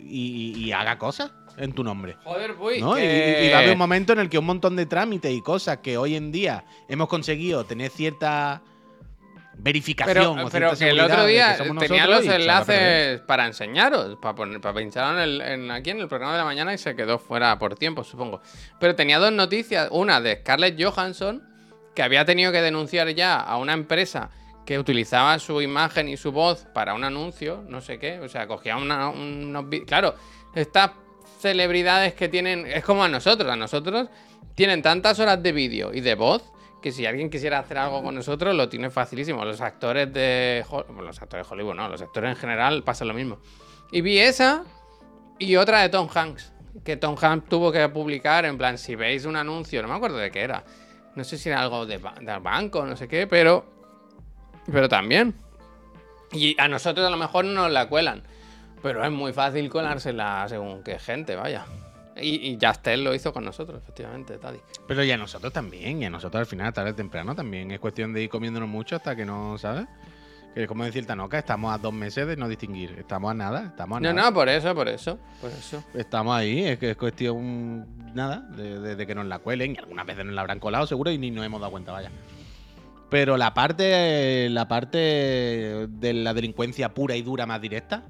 y, y haga cosas en tu nombre. Joder, pues. ¿no? Y- que- Y, y va a haber un momento en el que un montón de trámites y cosas que hoy en día hemos conseguido tener cierta verificación Pero, o pero que el otro día tenía los enlaces para enseñaros, para, poner, para pinchar en el- en- aquí en el programa de la mañana y se quedó fuera por tiempo, supongo. Pero tenía dos noticias. Una de Scarlett Johansson, que había tenido que denunciar ya a una empresa que utilizaba su imagen y su voz para un anuncio, no sé qué. O sea, cogía una- unos... Claro, estas celebridades que tienen... Es como a nosotros, a nosotros tienen tantas horas de vídeo y de voz que si alguien quisiera hacer algo con nosotros lo tiene facilísimo. Los actores de los actores de Hollywood, no, los actores en general pasa lo mismo. Y vi esa y otra de Tom Hanks, que Tom Hanks tuvo que publicar en plan si veis un anuncio, no me acuerdo de qué era. No sé si era algo de del banco, no sé qué, pero pero también. Y a nosotros a lo mejor no nos la cuelan, pero es muy fácil colársela según qué gente, vaya. Y, y Justel lo hizo con nosotros, efectivamente, Taddy. Pero y a nosotros también, y a nosotros al final, tarde o temprano también. Es cuestión de ir comiéndonos mucho hasta que no, ¿sabes? Que es como decir Tanoca, estamos a dos meses de no distinguir. Estamos a nada, estamos a No, nada. no, por eso, por eso, por eso. Estamos ahí, es que es cuestión nada, de, de- de que nos la cuelen, y algunas veces nos la habrán colado seguro y ni nos hemos dado cuenta, vaya. Pero la parte, la parte de la delincuencia pura y dura más directa,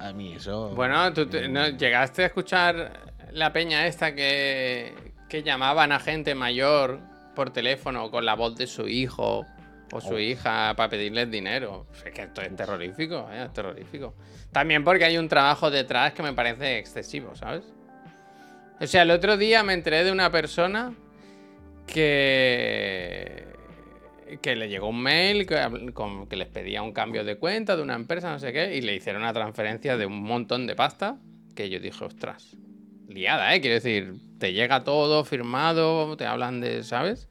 a mí eso. Bueno, tú te- ¿no llegaste a escuchar la peña esta que, que llamaban a gente mayor por teléfono con la voz de su hijo o su Oh. hija para pedirles dinero. Es que esto es terrorífico, ¿eh? es terrorífico. También porque hay un trabajo detrás que me parece excesivo, ¿sabes? O sea, el otro día me enteré de una persona que que le llegó un mail que, con- que les pedía un cambio de cuenta de una empresa, no sé qué, y le hicieron una transferencia de un montón de pasta que yo dije, ostras, liada, ¿eh? Quiero decir, te llega todo firmado, te hablan de, ¿sabes?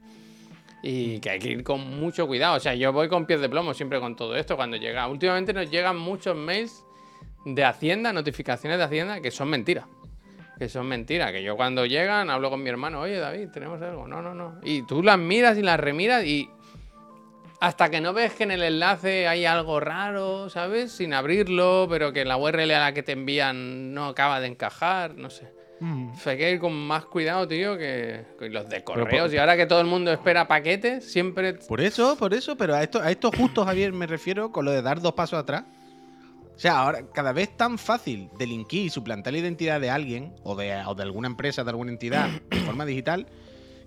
Y que hay que ir con mucho cuidado. O sea, yo voy con pies de plomo siempre con todo esto cuando llega. Últimamente nos llegan muchos mails de Hacienda, notificaciones de Hacienda, que son mentiras. Que son mentiras. Que yo cuando llegan hablo con mi hermano, oye David, tenemos algo. No, no, no. Y tú las miras y las remiras y hasta que no ves que en el enlace hay algo raro, ¿sabes? Sin abrirlo, pero que la URL a la que te envían no acaba de encajar, no sé. Mm. Hay que ir con más cuidado, tío, que, los de correos. por- Y ahora que todo el mundo espera paquetes, siempre... Por eso, por eso, pero a esto, a esto justo, Javier, me refiero con lo de dar dos pasos atrás. O sea, ahora cada vez tan fácil delinquir y suplantar la identidad de alguien o de, o de alguna empresa, de alguna entidad de forma digital,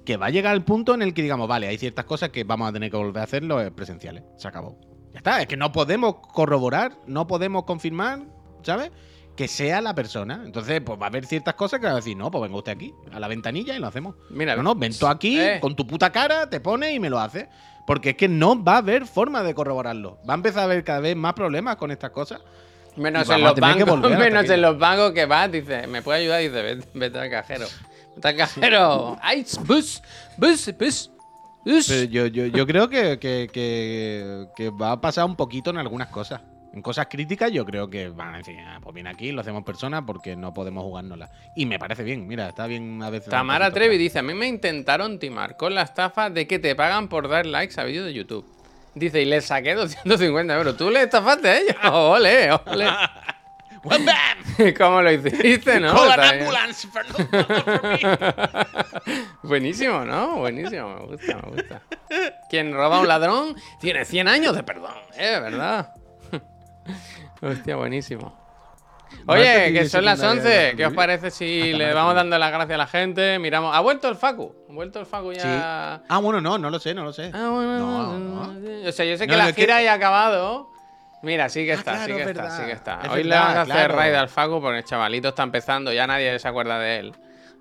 que va a llegar al punto en el que digamos, vale, hay ciertas cosas que vamos a tener que volver a hacerlo eh, presenciales. Se acabó. Ya está, es que no podemos corroborar, no podemos confirmar, ¿sabes? Que sea la persona. Entonces, pues va a haber ciertas cosas que va a decir, no, pues venga usted aquí, a la ventanilla y lo hacemos. Mira, No, no, ven tú aquí, Eh. con tu puta cara, te pones y me lo haces. Porque es que no va a haber forma de corroborarlo. Va a empezar a haber cada vez más problemas con estas cosas. Menos en los bancos, menos en los bancos que vas, dice, ¿me puede ayudar? Dice, vete, vete al cajero. Vete al cajero. ¡Ay, bus! ¡Bus! ¡Bus! ¡Bus! Pero yo, yo, yo creo que, que- que- que va a pasar un poquito en algunas cosas. En cosas críticas yo creo que van a decir, ah, pues viene aquí, lo hacemos personas porque no podemos jugárnosla. Y me parece bien, mira, está bien a veces. Tamara Trevi dice, a mí me intentaron timar con la estafa de que te pagan por dar likes a vídeos de YouTube. Dice, y les saqué 250 euros. ¿Tú le estafaste a ellos? ¡Ole, ole! ¡Well, bam! ¿Cómo lo hiciste, no? Call an ambulance for. Buenísimo, ¿no? Buenísimo, me gusta, me gusta. Quien roba a un ladrón tiene 100 años de perdón, ¿eh? ¿Verdad? Hostia, buenísimo. Oye, que son las 11. ¿Qué os parece si le vamos dando las gracias a la gente? Miramos. ¿Ha vuelto el Facu? ¿Ha vuelto el Facu ya? Ah, bueno, no, no lo sé, no lo sé. Ah, bueno, no, no. O sea, yo sé que la gira ya ha acabado. Mira, sí que ah, está, sí que está, sí que está. Hoy le vamos a hacer raid al Facu porque el chavalito está empezando, ya nadie se acuerda de él.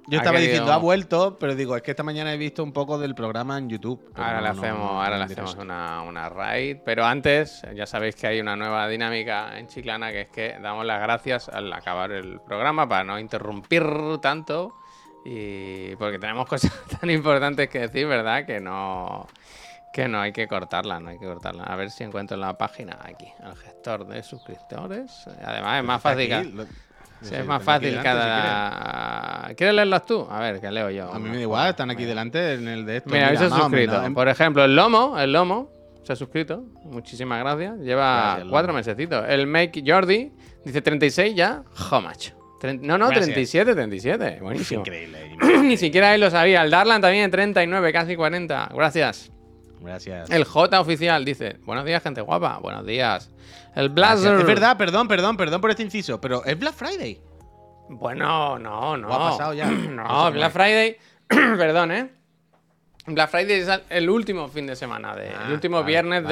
Yo estaba diciendo, ha vuelto, pero digo, es que esta mañana he visto un poco del programa en YouTube. Ahora le hacemos, ahora le hacemos una, una raid. Pero antes, ya sabéis que hay una nueva dinámica en Chiclana, que es que damos las gracias al acabar el programa para no interrumpir tanto. Y porque tenemos cosas tan importantes que decir, ¿verdad? Que no. Que no hay que cortarla, no hay que cortarla. A ver si encuentro la página aquí, el gestor de suscriptores. Además es más fácil. Es más fácil cada. quieres. leerlas tú? A ver, que leo yo. A mí me da igual, están aquí delante en el de esto. Mira, se ha suscrito. Por ejemplo, el Lomo, el Lomo se ha suscrito. Muchísimas gracias. Lleva cuatro mesecitos. El Make Jordi dice 36 ya. How much? No, no, 37, 37. Buenísimo. Increíble. Ni siquiera él lo sabía. El Darlan también en 39, casi 40. Gracias. Gracias. El J oficial dice: Buenos días, gente guapa. Buenos días. El Blazer. Es verdad, perdón, perdón, perdón por este inciso, pero es Black Friday. Bueno, no, no. ha pasado ya? no, Black Friday. perdón, ¿eh? Black Friday es el último fin de semana, de, el ah, último viernes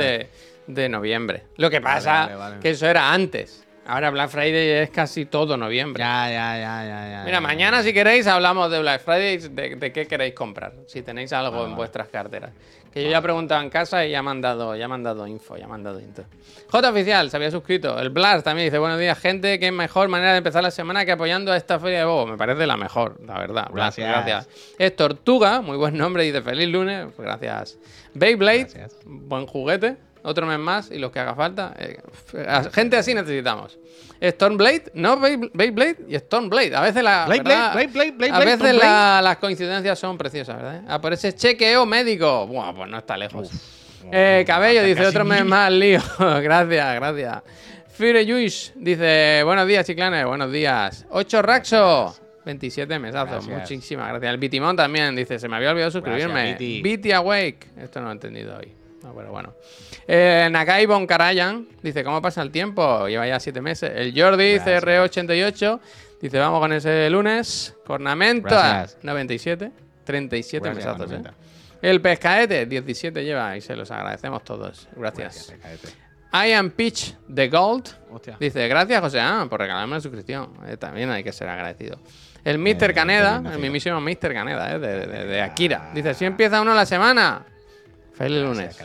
De, noviembre. Lo que pasa que eso era antes. Ahora Black Friday es casi todo noviembre. Ya, ya, ya, ya. Mira, mañana si queréis hablamos de Black Friday, de, qué queréis comprar, si tenéis algo en vuestras carteras. Que yo ya preguntaba en casa y ya me han dado, ya me dado info, ya me han dado info. J Oficial se había suscrito. El Blast también dice, buenos días, gente, qué mejor manera de empezar la semana que apoyando a esta feria de Bobo. Me parece la mejor, la verdad. Gracias. gracias. Es Tortuga, muy buen nombre, dice feliz lunes. Pues gracias. Beyblade, buen juguete otro mes más y los que haga falta. Eh, gente así necesitamos. Stormblade, no Beyblade y Stormblade. A veces, la, a veces las coincidencias son preciosas, ¿verdad? A por ese chequeo médico. Buah, pues no está lejos. Eh, cabello dice otro mes más, lío. gracias, gracias. Fury Juice dice: Buenos días, chiclanes, buenos días. 8 Raxo. 27 mesazos, muchísimas gracias. El Bitimón también dice: Se me había olvidado suscribirme. Biti Awake. Esto no lo he entendido hoy. No, pero bueno. Eh, Nakai Bonkarayan dice, ¿cómo pasa el tiempo? Lleva ya siete meses. El Jordi CR88 dice, vamos con ese lunes. Cornamento 97. 37 mesazos, ¿eh? El Pescaete 17 lleva y se los agradecemos todos. Gracias. I am Pitch the Gold. Dice, gracias José ah, por regalarme la suscripción. Eh, también hay que ser agradecido. El Mr. Caneda, el mismísimo Mr. Caneda, eh, de, de, Akira. Dice, si empieza uno la semana. Feliz lunes.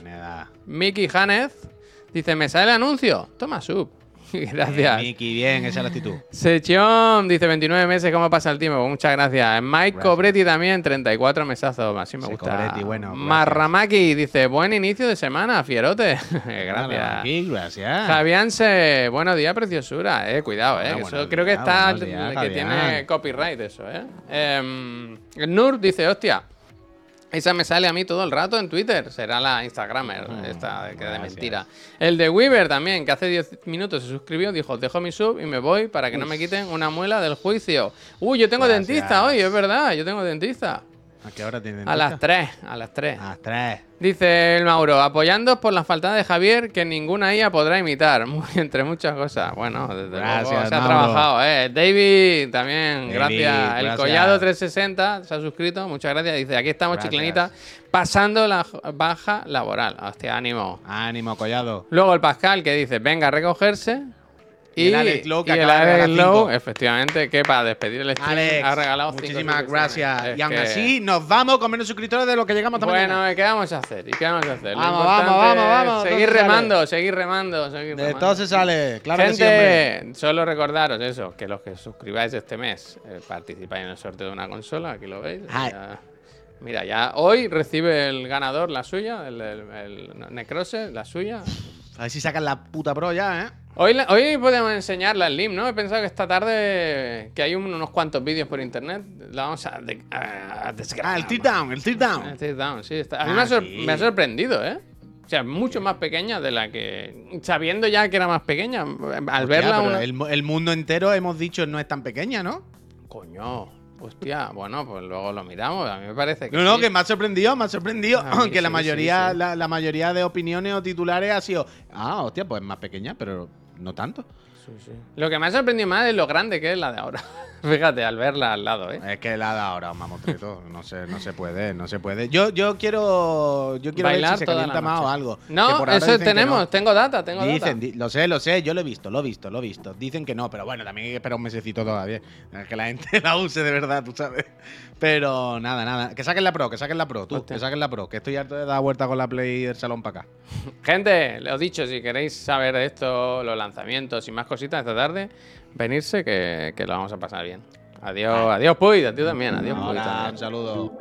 Mickey Hanez dice: ¿Me sale el anuncio? Toma sub. gracias. Mickey, bien, esa es la actitud. Sechón dice 29 meses, ¿cómo pasa el tiempo? Muchas gracias. Mike Cobretti también, 34 mesazos, así me gusta. Cobretti, bueno. Marramaki dice, buen inicio de semana, fierote. gracias. gracias. Javianse, buenos días, preciosura. Eh, cuidado, eh. Eso creo que está, que tiene copyright eso, eh. eh Nur dice, hostia, esa me sale a mí todo el rato en Twitter. Será la Instagramer, mm, esta que de mentira. El de Weaver también, que hace 10 minutos se suscribió, dijo, dejo mi sub y me voy para que no me quiten una muela del juicio. Uy, yo tengo dentista hoy, es verdad, yo tengo dentista. ¿A qué hora tiene A las 3, a las 3. A las 3. Dice el Mauro, apoyando por la falta de Javier, que ninguna IA podrá imitar, entre muchas cosas. Bueno, desde gracias, luego se ha trabajado, ¿eh? David, también, gracias. El Collado 360 se ha suscrito, muchas gracias. Dice, aquí estamos, chiclenita, pasando la baja laboral. Hostia, ánimo. Ánimo, Collado. Luego el Pascal que dice, venga a recogerse. Y, el Alex que efectivamente, que para despedir el stream ha regalado Muchísimas gracias. y aún así, nos vamos con menos suscriptores de lo que llegamos también. Bueno, ¿qué vamos a hacer? ¿Y qué vamos a hacer? Vamos, vamos, vamos, vamos. Seguir remando, seguir remando, seguir De todo se sale, claro Gente, solo recordaros eso, que los que suscribáis este mes eh, participáis en el sorteo de una consola, aquí lo veis. mira, ya hoy recibe el ganador la suya, el, el Necrose, la suya. A ver si sacan la puta pro ya, ¿eh? Hoy, hoy podemos enseñar la Slim, ¿no? He pensado que esta tarde, que hay unos cuantos vídeos por internet, la vamos a, Ah, el teardown, el teardown. El teardown, sí. Está. A mí me, ha ah, sorprendido, ¿eh? O sea, mucho más pequeña de la que. Sabiendo ya que era más pequeña, al verla. el, el, mundo entero, hemos dicho, no es tan pequeña, ¿no? Coño. Hostia, bueno, pues luego lo miramos. A mí me parece que. No, no, que me ha sorprendido, me ha sorprendido. Aunque la mayoría, la, mayoría de opiniones o titulares ha sido. Ah, hostia, pues es más pequeña, pero no tanto. Lo que me ha sorprendido más es lo grande que es la de ahora. Fíjate, al verla al lado, ¿eh? Es que la de ahora, mamotreto. No se, no se puede, no se puede. Yo, yo quiero. Yo quiero Bailar ver si se calienta más o algo. No, eso tenemos, no. tengo data, tengo Dicen, data. di- lo sé, lo sé, yo lo he visto, lo he visto, lo he visto. Dicen que no, pero bueno, también hay que esperar un mesecito todavía. Que la gente la use de verdad, tú sabes. Pero nada, nada. Que saquen la pro, que saquen la pro, tú, Hostia. que saquen la pro. Que estoy harto de dar vuelta con la play del salón para acá. Gente, os he dicho, si queréis saber de esto, los lanzamientos y más cositas esta tarde, venirse que, que lo vamos a pasar bien. Adiós, adiós, Puy, a ti también, adiós, Puy. Ahora, también. un saludo.